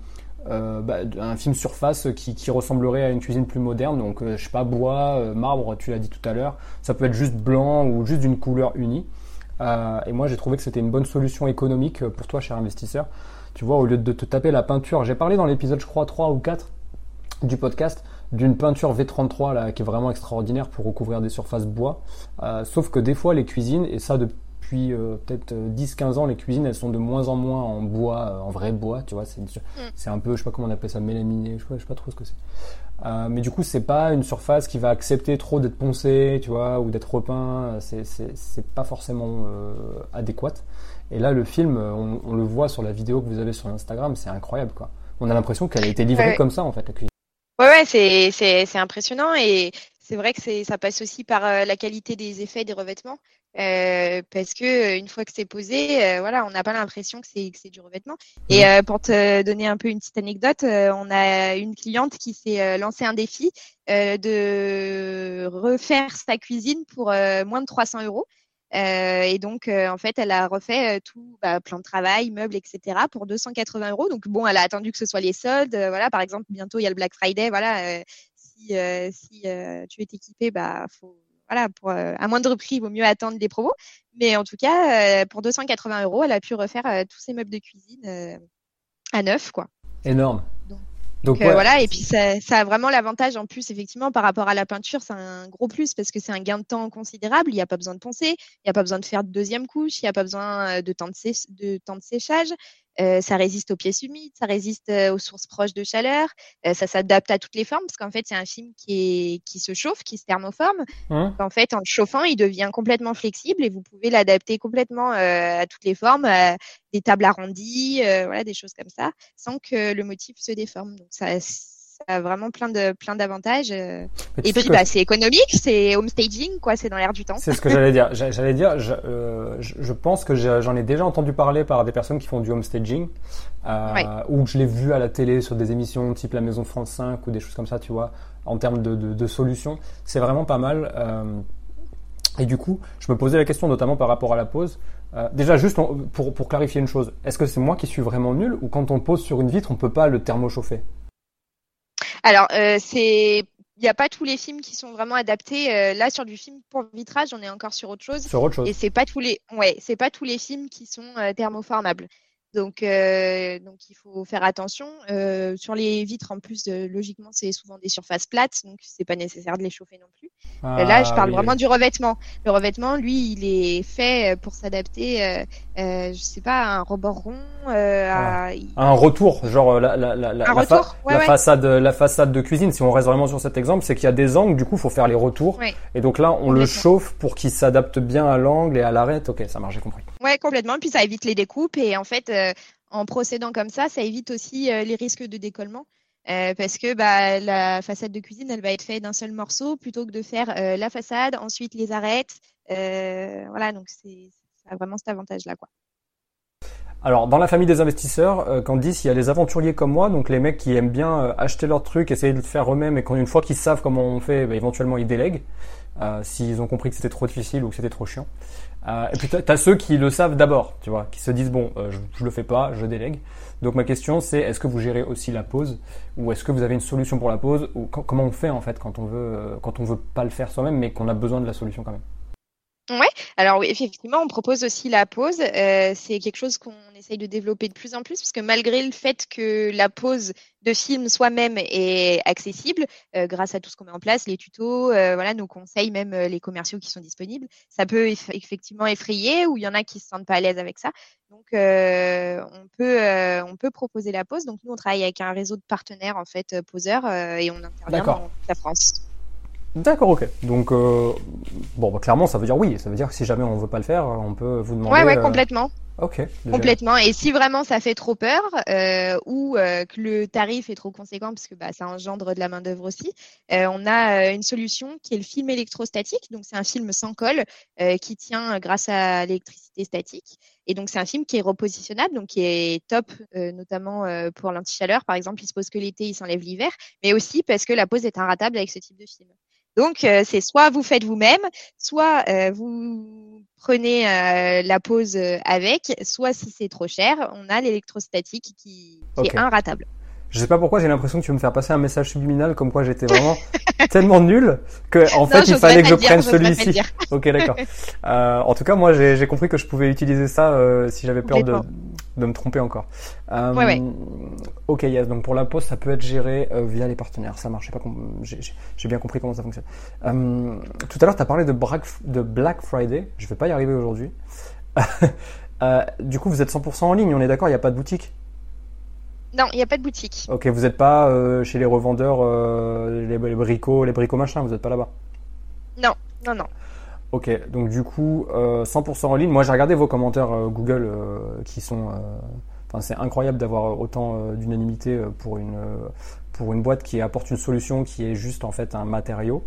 euh, bah, un film surface qui, qui, ressemblerait à une cuisine plus moderne. Donc, euh, je sais pas, bois, euh, marbre, tu l'as dit tout à l'heure. Ça peut être juste blanc ou juste d'une couleur unie. et moi, j'ai trouvé que c'était une bonne solution économique pour toi, cher investisseur. Tu vois, au lieu de te taper la peinture, j'ai parlé dans l'épisode, je crois, 3 ou 4 du podcast d'une peinture V33 là qui est vraiment extraordinaire pour recouvrir des surfaces bois. Euh, sauf que des fois les cuisines, et ça depuis euh, peut-être 10-15 ans, les cuisines elles sont de moins en moins en bois, euh, en vrai bois, tu vois. C'est, c'est un peu, je sais pas comment on appelle ça, mélaminé, je sais je sais pas trop ce que c'est. mais du coup, c'est pas une surface qui va accepter trop d'être poncée, tu vois, ou d'être repeint. C'est, c'est, c'est pas forcément adéquate. Et là, le film, on, on, le voit sur la vidéo que vous avez sur Instagram, c'est incroyable, quoi. On a l'impression qu'elle a été livrée comme ça, en fait, la cuisine. Ouais, ouais, c'est, c'est, c'est impressionnant et c'est vrai que c'est, ça passe aussi par euh, la qualité des effets des revêtements. Euh, parce que euh, une fois que c'est posé, euh, voilà, on n'a pas l'impression que c'est, que c'est du revêtement. Et euh, pour te donner un peu une petite anecdote, on a une cliente qui s'est lancé un défi de refaire sa cuisine pour moins de 300 euros. Euh, et donc, euh, en fait, elle a refait euh, tout, bah, plan de travail, meubles, etc. pour 280 euros. Donc, bon, elle a attendu que ce soit les soldes. voilà, par exemple, bientôt il y a le Black Friday. Voilà, si, si tu es équipé, bah, faut, voilà, pour à moindre prix, il vaut mieux attendre des promos. Mais en tout cas, pour 280 euros, elle a pu refaire tous ses meubles de cuisine à neuf, quoi. Énorme. Donc, euh, voilà, et puis ça, ça a vraiment l'avantage en plus, effectivement, par rapport à la peinture, c'est un gros plus parce que c'est un gain de temps considérable. Il n'y a pas besoin de poncer, il n'y a pas besoin de faire de deuxième couche, il n'y a pas besoin euh, de temps de, de, temps de séchage. Euh, ça résiste aux pièces humides, ça résiste euh, aux sources proches de chaleur, euh, ça s'adapte à toutes les formes parce qu'en fait c'est un film qui, est, qui se chauffe, qui se thermoforme. Hein? En fait, en le chauffant, il devient complètement flexible et vous pouvez l'adapter complètement à toutes les formes, des tables arrondies, voilà, des choses comme ça, sans que le motif se déforme. Donc ça, a vraiment plein de plein d'avantages. Euh. Et puis bah, c'est économique, c'est home staging quoi, c'est dans l'air du temps. C'est ce que j'allais dire. J'allais dire, je, euh, je, pense que j'en ai déjà entendu parler par des personnes qui font du home staging, euh, ou que je l'ai vu à la télé sur des émissions type La Maison France 5 ou des choses comme ça, tu vois, en termes de, de, de solutions. C'est vraiment pas mal. Euh, et du coup, je me posais la question notamment par rapport à la pose. Euh, déjà, juste pour, pour clarifier une chose, est-ce que c'est moi qui suis vraiment nul ou quand on pose sur une vitre, on peut pas le thermochauffer? Alors, euh, c'est il n'y a pas tous les films qui sont vraiment adaptés. Euh, là, sur du film pour vitrage, on est encore sur autre chose. Sur autre chose. Et c'est pas tous les, ouais, c'est pas tous les films qui sont euh, thermoformables. Donc, euh, donc il faut faire attention. Euh, sur les vitres, en plus, logiquement, c'est souvent des surfaces plates, donc c'est pas nécessaire de les chauffer non plus. Ah, Là, je parle oui. vraiment du revêtement. Le revêtement, lui, il est fait pour s'adapter, euh, euh, je sais pas, à un rebord rond, euh, à... Un retour, genre la, la, la, la, Un la fa- retour, ouais, la ouais. façade, la façade de cuisine. Si on reste vraiment sur cet exemple, c'est qu'il y a des angles, du coup, faut faire les retours. Ouais. Et donc là, on le chauffe pour qu'il s'adapte bien à l'angle et à l'arête. Ok, ça marche, j'ai compris. Ouais, complètement. Puis ça évite les découpes et en fait, euh, en procédant comme ça, ça évite aussi euh, les risques de décollement. Euh, parce que bah, la façade de cuisine, elle va être faite d'un seul morceau plutôt que de faire euh, la façade, ensuite les arêtes. Euh, voilà, donc c'est ça a vraiment cet avantage-là. Alors, dans la famille des investisseurs, euh, Candice, il y a les aventuriers comme moi, donc les mecs qui aiment bien euh, acheter leurs trucs, essayer de le faire eux-mêmes, et qu'une fois qu'ils savent comment on fait, bah, éventuellement ils délèguent, euh, s'ils ont compris que c'était trop difficile ou que c'était trop chiant. Euh, et puis t'as as ceux qui le savent d'abord, tu vois, qui se disent bon, euh, je, je le fais pas, je délègue. Donc ma question c'est est-ce que vous gérez aussi la pause ou est-ce que vous avez une solution pour la pause ou co- comment on fait en fait quand on veut quand on veut pas le faire soi-même mais qu'on a besoin de la solution quand même? Alors oui, effectivement, on propose aussi la pause. Euh, c'est quelque chose qu'on essaye de développer de plus en plus, parce que malgré le fait que la pause de film soi-même est accessible, euh, grâce à tout ce qu'on met en place, les tutos, euh, voilà, nos conseils, même les commerciaux qui sont disponibles, ça peut eff- effectivement effrayer, ou il y en a qui se sentent pas à l'aise avec ça. Donc, on peut on peut proposer la pause. Donc nous, on travaille avec un réseau de partenaires en fait poseurs, et on intervient dans toute la France. D'accord, ok. Donc euh, bon, bah, clairement ça veut dire oui, ça veut dire que si jamais on veut pas le faire, on peut vous demander. Ouais, ouais, euh, complètement. Ok. déjà. Complètement. Et si vraiment ça fait trop peur euh, ou que le tarif est trop conséquent, parce que bah, ça engendre de la main d'œuvre aussi, on a une solution qui est le film électrostatique. Donc c'est un film sans colle qui tient grâce à l'électricité statique. Et donc c'est un film qui est repositionnable, donc qui est top, euh, notamment euh, pour l'anti-chaleur. Par exemple, il se pose que l'été, il s'enlève l'hiver, mais aussi parce que la pose est inratable avec ce type de film. Donc, euh, c'est soit vous faites vous-même, soit euh, vous prenez euh, la pause avec, soit si c'est trop cher, on a l'électrostatique qui, est inratable. Je sais pas pourquoi j'ai l'impression que tu veux me faire passer un message subliminal comme quoi j'étais vraiment tellement nul que en fait Non, il fallait que je dire, prenne celui-ci. Ok, d'accord. Euh, en tout cas, moi j'ai compris que je pouvais utiliser ça euh, si j'avais peur de, de me tromper encore. Euh, Ouais, ouais. Ok, yes. Donc pour la pause, ça peut être géré euh, via les partenaires. Ça marche. J'ai bien compris comment ça fonctionne. Euh, tout à l'heure, tu as parlé de Black, de Black Friday. Je vais pas y arriver aujourd'hui. Euh, du coup, vous êtes 100% en ligne. On est d'accord. Il n'y a pas de boutique. Non, il n'y a pas de boutique. Ok, vous n'êtes pas euh, chez les revendeurs, euh, les, les bricots, les bricots machin, vous n'êtes pas là-bas? Non, non, non. Ok, donc du coup, euh, 100% en ligne. Moi, j'ai regardé vos commentaires euh, Google euh, qui sont. euh, Enfin, c'est incroyable d'avoir autant euh, d'unanimité euh, pour une euh, pour une boîte qui apporte une solution qui est juste en fait un matériau.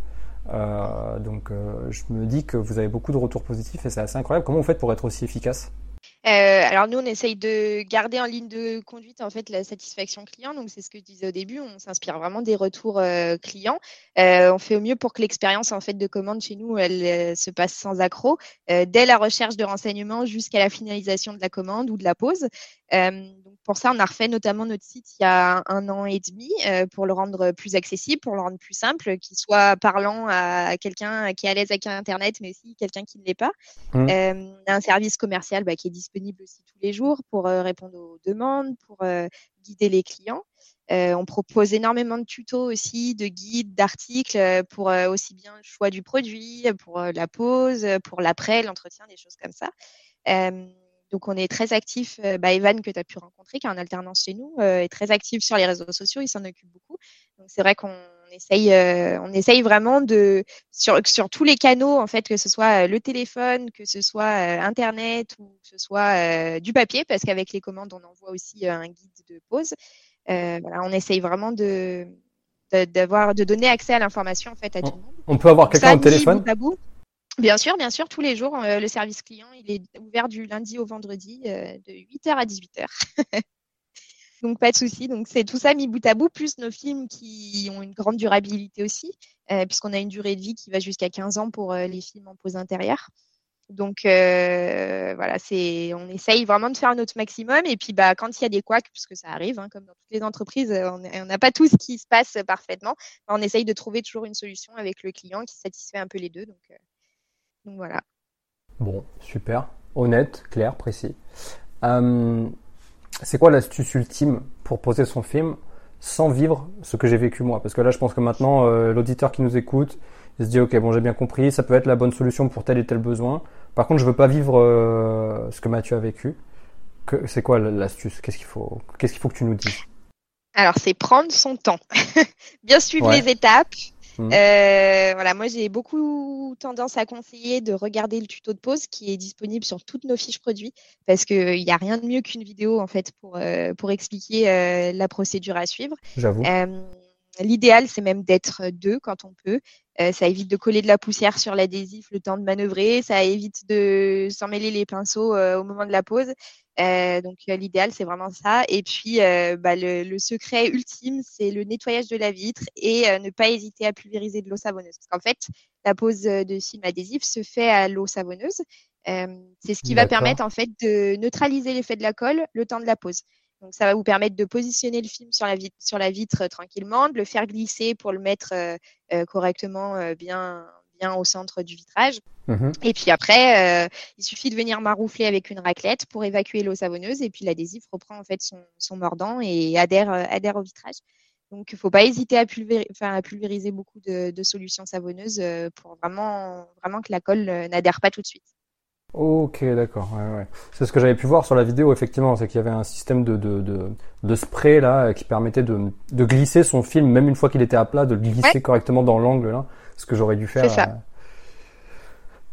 Euh, donc, euh, je me dis que vous avez beaucoup de retours positifs et c'est assez incroyable. Comment vous faites pour être aussi efficace? Euh, alors nous, on essaye de garder en ligne de conduite en fait la satisfaction client. Donc c'est ce que je disais au début. On s'inspire vraiment des retours euh, clients. Euh, on fait au mieux pour que l'expérience en fait de commande chez nous, elle euh, se passe sans accroc, euh, dès la recherche de renseignements jusqu'à la finalisation de la commande ou de la pause. Euh, donc pour ça, on a refait notamment notre site il y a un an et demi euh, pour le rendre plus accessible, pour le rendre plus simple, qu'il soit parlant à quelqu'un qui est à l'aise avec Internet, mais aussi quelqu'un qui ne l'est pas. Euh, on a un service commercial bah, qui est disponible aussi tous les jours pour euh, répondre aux demandes, pour euh, guider les clients. Euh, on propose énormément de tutos aussi, de guides, d'articles pour aussi bien le choix du produit, pour la pause, pour l'après, l'entretien, des choses comme ça. Donc on est très actif. bah, Evan que tu as pu rencontrer, qui est en alternance chez nous, est très actif sur les réseaux sociaux. Il s'en occupe beaucoup. Donc c'est vrai qu'on essaye, euh, on essaye vraiment de sur sur tous les canaux en fait, que ce soit euh, le téléphone, que ce soit euh, internet ou que ce soit euh, du papier, parce qu'avec les commandes on envoie aussi un guide de pause. Voilà, on essaye vraiment de de- d'avoir de donner accès à l'information en fait à tout le monde. On peut avoir quelqu'un au téléphone bout à bout. Bien sûr, bien sûr, tous les jours, le service client, il est ouvert du lundi au vendredi de 8h à 18h. Donc pas de souci. Donc c'est tout ça mis bout à bout, plus nos films qui ont une grande durabilité aussi, euh, puisqu'on a une durée de vie qui va jusqu'à 15 ans pour euh, les films en pose intérieure. Donc euh, voilà, c'est on essaye vraiment de faire notre maximum. Et puis bah quand il y a des couacs, puisque ça arrive, hein, comme dans toutes les entreprises, on n'a pas tout ce qui se passe parfaitement. On essaye de trouver toujours une solution avec le client qui satisfait un peu les deux. Donc, voilà. Bon, super. Honnête, clair, précis. Euh, c'est quoi l'astuce ultime pour poser son film sans vivre ce que j'ai vécu moi? Parce que là, je pense que maintenant, euh, l'auditeur qui nous écoute, il se dit, ok, bon, j'ai bien compris, ça peut être la bonne solution pour tel et tel besoin. Par contre, je veux pas vivre euh, ce que Mathieu a vécu. C'est quoi l'astuce? Qu'est-ce qu'il faut Qu'est-ce qu'il faut que tu nous dises? Alors, c'est prendre son temps, bien suivre les étapes, Mmh. Euh, voilà, moi j'ai beaucoup tendance à conseiller de regarder le tuto de pause qui est disponible sur toutes nos fiches produits parce qu'il n'y a rien de mieux qu'une vidéo en fait pour, euh, pour expliquer euh, la procédure à suivre. J'avoue. L'idéal, c'est même d'être deux quand on peut. ça évite de coller de la poussière sur l'adhésif le temps de manœuvrer. Ça évite de s'en mêler les pinceaux au moment de la pause. Euh, donc euh, l'idéal c'est vraiment ça. Et puis euh, bah, le, le, secret ultime c'est le nettoyage de la vitre et ne pas hésiter à pulvériser de l'eau savonneuse. Parce qu'en fait la pose de film adhésif se fait à l'eau savonneuse. c'est ce qui va permettre en fait de neutraliser l'effet de la colle le temps de la pose. Donc ça va vous permettre de positionner le film sur la vitre, sur la vitre tranquillement, de le faire glisser pour le mettre correctement bien bien au centre du vitrage. Mhm. Et puis après, euh, il suffit de venir maroufler avec une raclette pour évacuer l'eau savonneuse et puis l'adhésif reprend en fait son, mordant et adhère, euh, adhère au vitrage. Donc, il ne faut pas hésiter à, pulvériser, à pulvériser beaucoup de, solutions savonneuses euh, pour vraiment, vraiment que la colle n'adhère pas tout de suite. Ok, d'accord. C'est ce que j'avais pu voir sur la vidéo, effectivement, c'est qu'il y avait un système de, de, spray là qui permettait de, glisser son film, même une fois qu'il était à plat, de le glisser correctement dans l'angle là, ce que j'aurais dû faire. C'est ça.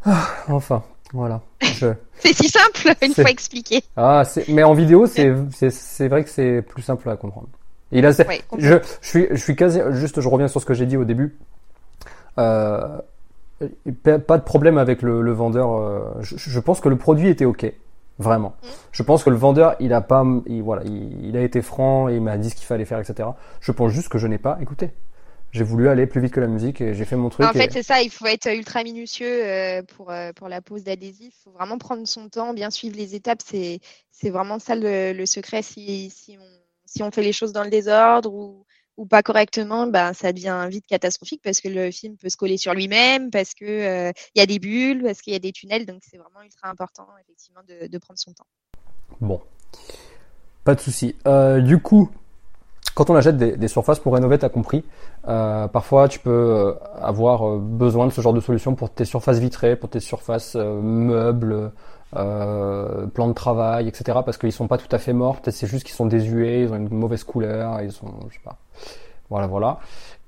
Ah, enfin, voilà. c'est si simple une fois expliqué. Ah, mais en vidéo, c'est c'est vrai que c'est plus simple à comprendre. Il a, je, je suis je suis quasi juste, je reviens sur ce que j'ai dit au début. Euh, pas de problème avec le, le vendeur. Euh, je, je, pense que le produit était ok, vraiment. Mm. Je pense que le vendeur, il a pas, il, voilà, il, il a été franc, il m'a dit ce qu'il fallait faire, etc. Je pense juste que je n'ai pas écouté j'ai voulu aller plus vite que la musique et j'ai fait mon truc. En fait, c'est ça, il faut être ultra minutieux euh, pour, euh, pour la pose d'adhésif. Il faut vraiment prendre son temps, bien suivre les étapes. C'est, c'est vraiment ça le, le secret. Si, si, on, si on fait les choses dans le désordre ou, ou pas correctement, ben, ça devient vite catastrophique parce que le film peut se coller sur lui-même, parce qu'il euh, y a des bulles, parce qu'il y a des tunnels. Donc, c'est vraiment ultra important, effectivement, de, de prendre son temps. Bon. Pas de souci. du coup, quand on achète des, surfaces pour rénover, tu as compris, euh, parfois tu peux euh, avoir euh, besoin de ce genre de solution pour tes surfaces vitrées, pour tes surfaces meubles, plans de travail, etc. Parce qu'ils sont pas tout à fait morts, c'est juste qu'ils sont désuets, ils ont une mauvaise couleur, ils sont, je sais pas. Voilà, voilà.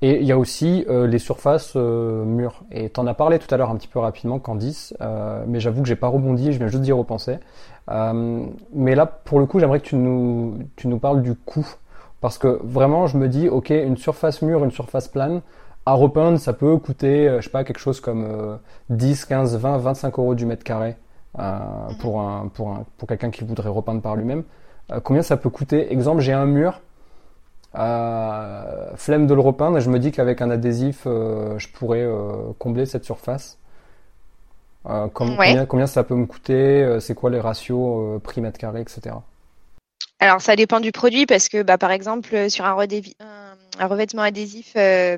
Et il y a aussi les surfaces mûres. Et tu en as parlé tout à l'heure un petit peu rapidement, Candice, mais j'avoue que j'ai pas rebondi, je viens juste d'y repenser. mais là, pour le coup, j'aimerais que tu nous, tu nous parles du coût parce que vraiment, je me dis, ok, une surface mûre, une surface plane, à repeindre, ça peut coûter, euh, je sais pas, quelque chose comme 10, 15, 20, 25 euros du mètre carré euh, mhm. pour un, pour un, pour quelqu'un qui voudrait repeindre par lui-même. Euh, combien ça peut coûter? Exemple, j'ai un mur, flemme de le repeindre, et je me dis qu'avec un adhésif, je pourrais combler cette surface. combien, combien, ça peut me coûter? C'est quoi les ratios prix mètre carré, etc. Alors, ça dépend du produit parce que, bah, par exemple, sur un, revêtement adhésif euh,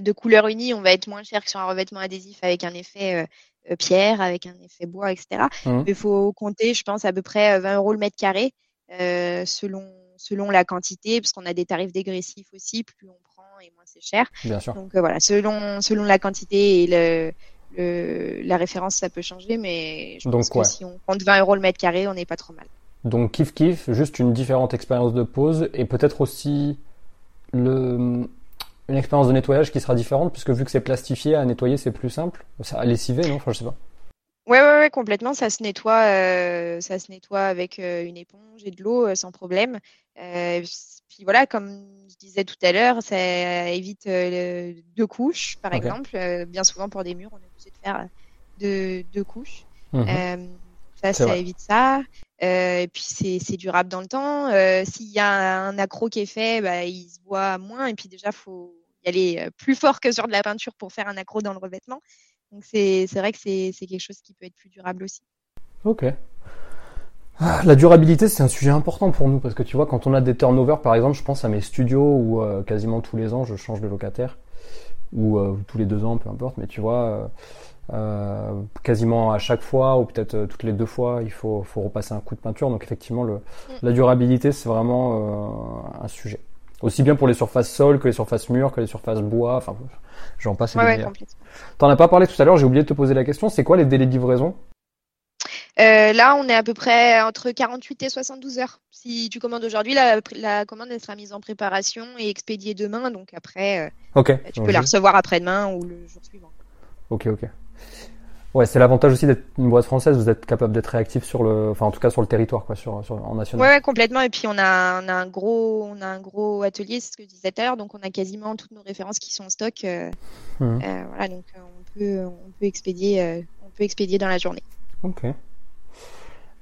de couleur unie, on va être moins cher que sur un revêtement adhésif avec un effet euh, pierre, avec un effet bois, etc. Mmh. Il faut compter, je pense, à peu près 20 euros le mètre carré euh, selon, selon la quantité, parce qu'on a des tarifs dégressifs aussi. Plus on prend et moins c'est cher. Bien sûr. Donc voilà, selon, selon la quantité et le, le, la référence, ça peut changer, mais je pense que si on compte 20 euros le mètre carré, on n'est pas trop mal. Donc kiff kiff, juste une différente expérience de pose et peut-être aussi le, une expérience de nettoyage qui sera différente puisque vu que c'est plastifié, à nettoyer c'est plus simple. Ça à lessiver, non? Enfin, je sais pas. Ouais, ouais, ouais, complètement. Ça se nettoie, euh, ça se nettoie avec euh, une éponge et de l'eau euh, sans problème. puis voilà, comme je disais tout à l'heure, ça évite deux couches, par exemple. bien souvent pour des murs, on est obligé de faire deux, deux couches. Mhm. ça, ça évite ça. Euh, et puis c'est durable dans le temps. Euh, S'il y a un accro qui est fait, bah, il se voit moins. Et puis déjà, faut y aller euh, plus fort que sur de la peinture pour faire un accro dans le revêtement. Donc c'est vrai que c'est quelque chose qui peut être plus durable aussi. Ok. Ah, la durabilité, c'est un sujet important pour nous parce que tu vois, quand on a des turnovers, par exemple, je pense à mes studios où quasiment tous les ans je change de locataire ou tous les deux ans, peu importe. Mais tu vois, quasiment à chaque fois ou peut-être toutes les deux fois, il faut, faut repasser un coup de peinture. Donc effectivement, le, la durabilité, c'est vraiment un sujet. Aussi bien pour les surfaces sol que les surfaces murs, que les surfaces bois. Enfin, j'en passe. Ouais, ouais, T'en as pas parlé tout à l'heure. J'ai oublié de te poser la question. C'est quoi les délais de livraison? Euh, là, on est à peu près entre 48 et 72 heures. Si tu commandes aujourd'hui, la, la, commande elle sera mise en préparation et expédiée demain. Donc après, euh, Ok. tu peux la recevoir après-demain ou le jour suivant. Ok, ok. Ouais, c'est l'avantage aussi d'être une boîte française. Vous êtes capable d'être réactif sur le, enfin en tout cas sur le territoire, quoi, sur, sur en national. Ouais, ouais, complètement. Et puis on a, on a un gros, on a un gros atelier, c'est ce que je disais tout à l'heure. Donc on a quasiment toutes nos références qui sont en stock. Euh, Mhm. euh, voilà, donc euh, on peut, on peut expédier, euh, on peut expédier dans la journée. Ok.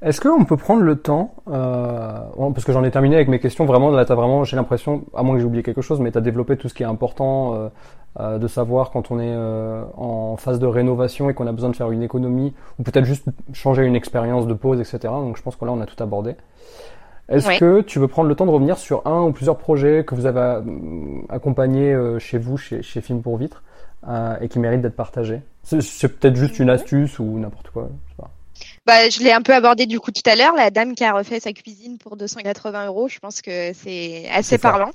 Est-ce qu'on peut prendre le temps, euh, parce que j'en ai terminé avec mes questions, vraiment, là, t'as vraiment, j'ai l'impression, à moins que j'ai oublié quelque chose, mais tu as développé tout ce qui est important euh, euh, de savoir quand on est euh, en phase de rénovation et qu'on a besoin de faire une économie, ou peut-être juste changer une expérience de pause, etc. Donc je pense que là, on a tout abordé. Est-ce que tu veux prendre le temps de revenir sur un ou plusieurs projets que vous avez euh, accompagnés euh, chez vous, chez, chez Film pour Vitre, euh, et qui méritent d'être partagés? C'est c'est peut-être juste une astuce ou n'importe quoi. je sais pas. Bah, je l'ai un peu abordé du coup tout à l'heure, la dame qui a refait sa cuisine pour 280 euros. Je pense que c'est assez parlant.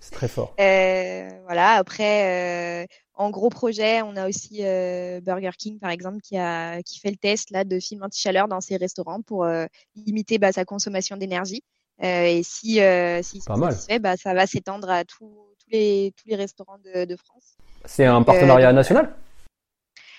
C'est très fort. Euh, voilà. Après, euh, en gros projet, on a aussi euh, Burger King par exemple qui a qui fait le test là de film anti-chaleur dans ses restaurants pour limiter bah, sa consommation d'énergie. Et si s'ils Pas mal. satisfaits, bah, ça va s'étendre à tous tous les tous les restaurants de, de France. C'est un partenariat national?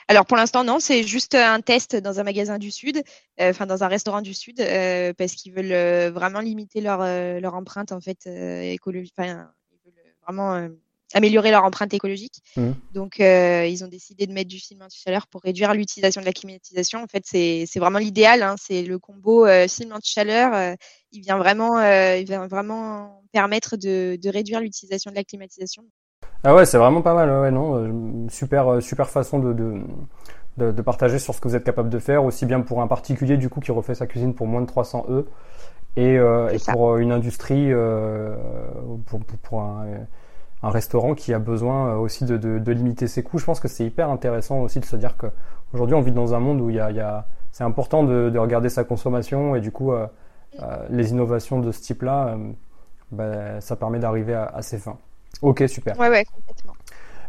Alors pour l'instant non, c'est juste un test dans un magasin du sud, euh, enfin dans un restaurant du sud, euh, parce qu'ils veulent euh, vraiment limiter leur euh, leur empreinte en fait euh, écologique. Enfin, ils veulent vraiment améliorer leur empreinte écologique. Mhm. Donc euh, ils ont décidé de mettre du film anti-chaleur pour réduire l'utilisation de la climatisation. En fait, c'est c'est vraiment l'idéal. Hein, c'est le combo euh, film anti-chaleur. euh, il vient vraiment euh, il vient vraiment permettre de de réduire l'utilisation de la climatisation. Ah ouais, c'est vraiment pas mal. Ouais, non, euh, super, euh, super façon de, de, de, de partager sur ce que vous êtes capable de faire, aussi bien pour un particulier du coup qui refait sa cuisine pour moins de 300 E, et, euh, et pour euh, une industrie, euh, pour, pour, pour un, un restaurant qui a besoin aussi de, de, de limiter ses coûts. Je pense que c'est hyper intéressant aussi de se dire que aujourd'hui on vit dans un monde où il y a, il y a c'est important de, de regarder sa consommation et du coup euh, les innovations de ce type-là, bah, ça permet d'arriver à, à ses fins. Ok, super. Ouais ouais complètement.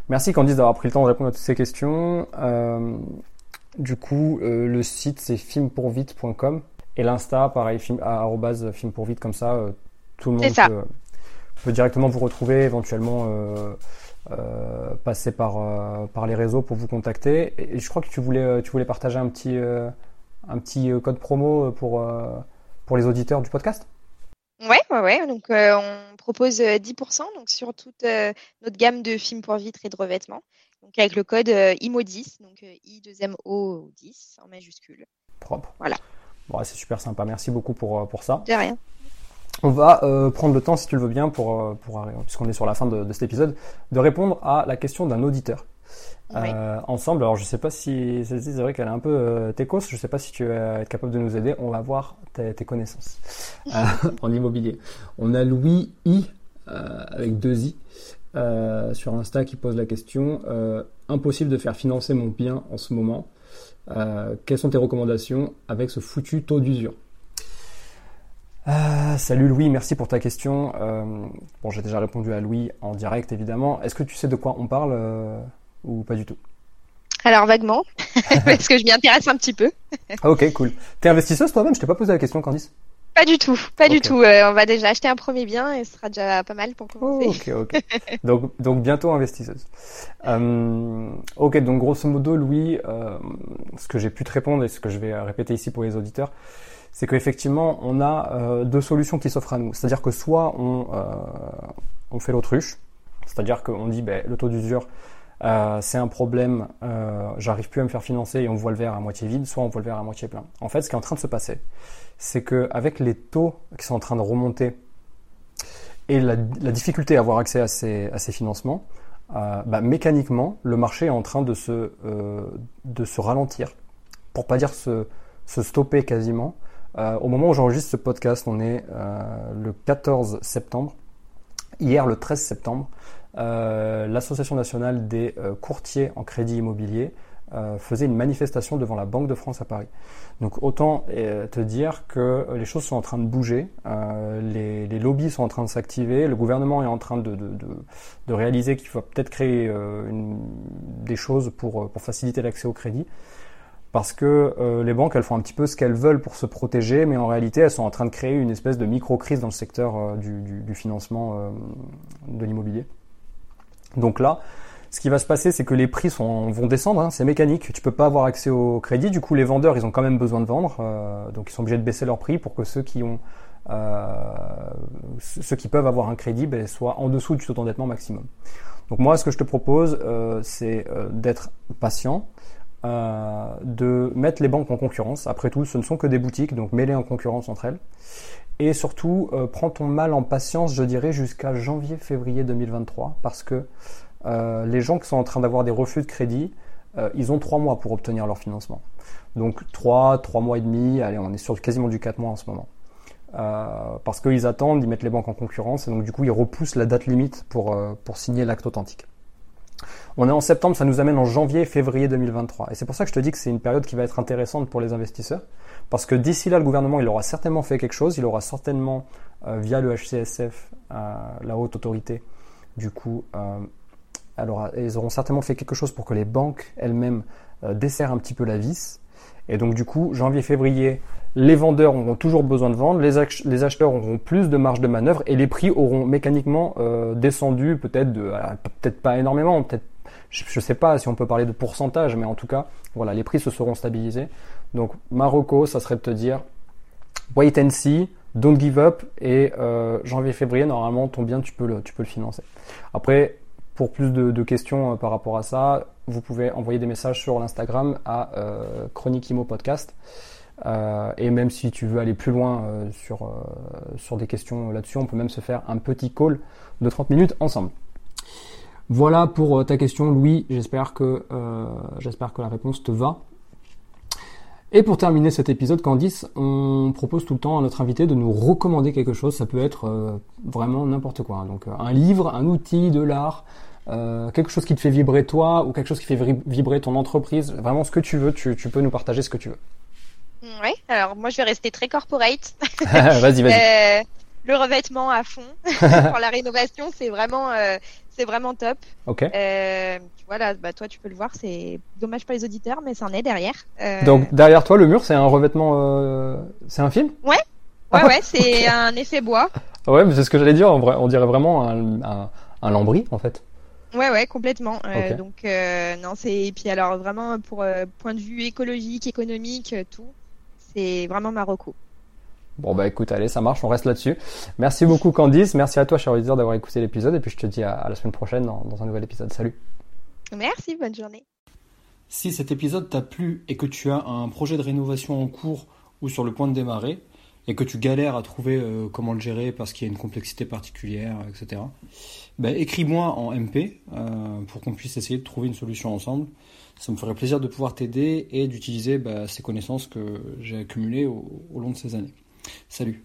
Merci Candice d'avoir pris le temps de répondre à toutes ces questions. Euh, du coup, euh, le site c'est filmpourvite.com et l'insta, pareil, film, à- filmpourvite, comme ça, euh, tout le monde ça. peut, peut directement vous retrouver, éventuellement passer par, par les réseaux pour vous contacter. Et, et je crois que tu voulais, tu voulais partager un petit, un petit code promo pour, pour les auditeurs du podcast? Ouais, ouais, ouais. Donc, euh, on propose euh, 10% donc sur toute euh, notre gamme de films pour vitres et de revêtements. Donc, avec le code euh, IMO10, donc euh, I 2 M O 10 en majuscule. Propre. Voilà. Bon, c'est super sympa. Merci beaucoup pour, euh, pour ça. De rien. On va euh, prendre le temps, si tu le veux bien, pour, euh, pour puisqu'on est sur la fin de, de cet épisode, de répondre à la question d'un auditeur. Oui. Euh, ensemble, alors je sais pas si celle-ci, c'est vrai qu'elle est un peu euh, techos, je sais pas si tu vas être capable de nous aider, on va voir tes, tes connaissances euh, en immobilier. On a Louis I, euh, avec deux I, euh, sur Insta qui pose la question, euh, impossible de faire financer mon bien en ce moment, Euh, quelles sont tes recommandations avec ce foutu taux d'usure? Salut Louis, merci pour ta question. Euh, bon, j'ai déjà répondu à Louis en direct, évidemment. Est-ce que tu sais de quoi on parle euh, ou pas du tout Alors, vaguement, parce que je m'y intéresse un petit peu. Ah, Ok, cool. T'es investisseuse toi-même? Je t'ai pas posé la question, Candice. Pas du tout, pas du tout. Euh, on va déjà acheter un premier bien et ce sera déjà pas mal pour Oh, commencer. ok, ok. donc, donc bientôt investisseuse. Euh, ok, donc grosso modo, Louis, euh, ce que j'ai pu te répondre et ce que je vais répéter ici pour les auditeurs, c'est qu'effectivement, on a deux solutions qui s'offrent à nous. C'est-à-dire que soit on, on fait l'autruche, c'est-à-dire qu'on dit ben, le taux d'usure, euh, c'est un problème, euh, j'arrive plus à me faire financer et on voit le verre à moitié vide, soit on voit le verre à moitié plein. En fait, ce qui est en train de se passer, c'est que avec les taux qui sont en train de remonter et la, difficulté à avoir accès à ces, financements, euh, bah, mécaniquement, le marché est en train de se, ralentir, pour pas dire se, se stopper quasiment. Au moment où j'enregistre ce podcast, on est le 14 septembre. Hier, le 13 septembre, l'Association nationale des euh, courtiers en crédit immobilier euh, faisait une manifestation devant la Banque de France à Paris. Donc autant euh, te dire que les choses sont en train de bouger, euh, les, lobbies sont en train de s'activer, le gouvernement est en train de, réaliser qu'il faut peut-être créer des choses pour, faciliter l'accès au crédit. Parce que les banques, elles font un petit peu ce qu'elles veulent pour se protéger, mais en réalité, elles sont en train de créer une espèce de micro-crise dans le secteur du, du, financement de l'immobilier. Donc là, ce qui va se passer, c'est que les prix vont descendre, hein, c'est mécanique. Tu peux pas avoir accès au crédit. Du coup, les vendeurs, ils ont quand même besoin de vendre, euh, donc ils sont obligés de baisser leur prix pour que ceux qui euh, peuvent avoir un crédit, ben, soient en dessous du taux d'endettement maximum. Donc moi, ce que je te propose, euh, c'est d'être patient, de mettre les banques en concurrence. Après tout, ce ne sont que des boutiques, donc mets-les en concurrence entre elles. Et surtout, prends ton mal en patience, je dirais, jusqu'à janvier-février 2023, parce que euh, les gens qui sont en train d'avoir des refus de crédit, euh, ils ont trois mois pour obtenir leur financement. Donc trois, trois mois et demi, allez, on est sur quasiment du quatre mois en ce moment. Euh, parce qu'ils attendent, ils mettent les banques en concurrence, et donc du coup ils repoussent la date limite pour, pour signer l'acte authentique. On est en septembre, ça nous amène en janvier, février 2023. Et c'est pour ça que je te dis que c'est une période qui va être intéressante pour les investisseurs. Parce que d'ici là, le gouvernement, il aura certainement fait quelque chose. Il aura certainement, via le HCSF, la haute autorité, du coup, alors, ils auront certainement fait quelque chose pour que les banques elles-mêmes euh, desserrent un petit peu la vis. Et donc, du coup, janvier-février, les vendeurs auront toujours besoin de vendre, les, acheteurs auront plus de marge de manœuvre et les prix auront mécaniquement euh, descendu, peut-être de, peut-être pas énormément, je, ne sais pas si on peut parler de pourcentage, mais en tout cas, voilà, les prix se seront stabilisés. Donc, Marocco, ça serait de te dire, wait and see, don't give up, et euh, janvier-février, normalement, ton bien, tu peux le, financer. Après, pour plus de, questions euh, par rapport à ça, vous pouvez envoyer des messages sur l'Instagram à euh, Chronique Imo Podcast. Et même si tu veux aller plus loin sur, sur des questions là-dessus, on peut même se faire un petit call de 30 minutes ensemble. Voilà pour ta question, Louis. J'espère que, j'espère que la réponse te va. Et pour terminer cet épisode, Candice, on propose tout le temps à notre invité de nous recommander quelque chose. Ça peut être euh, vraiment n'importe quoi. Hein. Donc euh, un livre, un outil, de l'art, euh, quelque chose qui te fait vibrer toi ou quelque chose qui fait vibrer ton entreprise. Vraiment ce que tu veux, tu, peux nous partager ce que tu veux. Oui, alors moi je vais rester très corporate. vas-y, vas-y. le revêtement à fond pour la rénovation, c'est vraiment c'est vraiment top. Ok. Euh, voilà, bah toi tu peux le voir, c'est dommage pour les auditeurs, mais c'en est derrière. Euh... Donc derrière toi, le mur, c'est un revêtement, euh... c'est un film? Ouais, ouais, ouais, c'est un effet bois. Ouais, mais c'est ce que j'allais dire. En vrai, on dirait vraiment un, un, un lambris en fait. Ouais, ouais, complètement. Donc non, c'est et puis alors vraiment pour point de vue écologique, économique, tout, c'est vraiment Marocco. Bon bah écoute, allez, ça marche, on reste là-dessus. Merci beaucoup Candice, merci à toi cher auditeur d'avoir écouté l'épisode et puis je te dis à, la semaine prochaine dans, un nouvel épisode. Salut. Merci, bonne journée. Si cet épisode t'a plu et que tu as un projet de rénovation en cours ou sur le point de démarrer et que tu galères à trouver euh, comment le gérer parce qu'il y a une complexité particulière, etc. Bah, écris-moi en MP euh, pour qu'on puisse essayer de trouver une solution ensemble. Ça me ferait plaisir de pouvoir t'aider et d'utiliser bah, ces connaissances que j'ai accumulées au long de ces années. Salut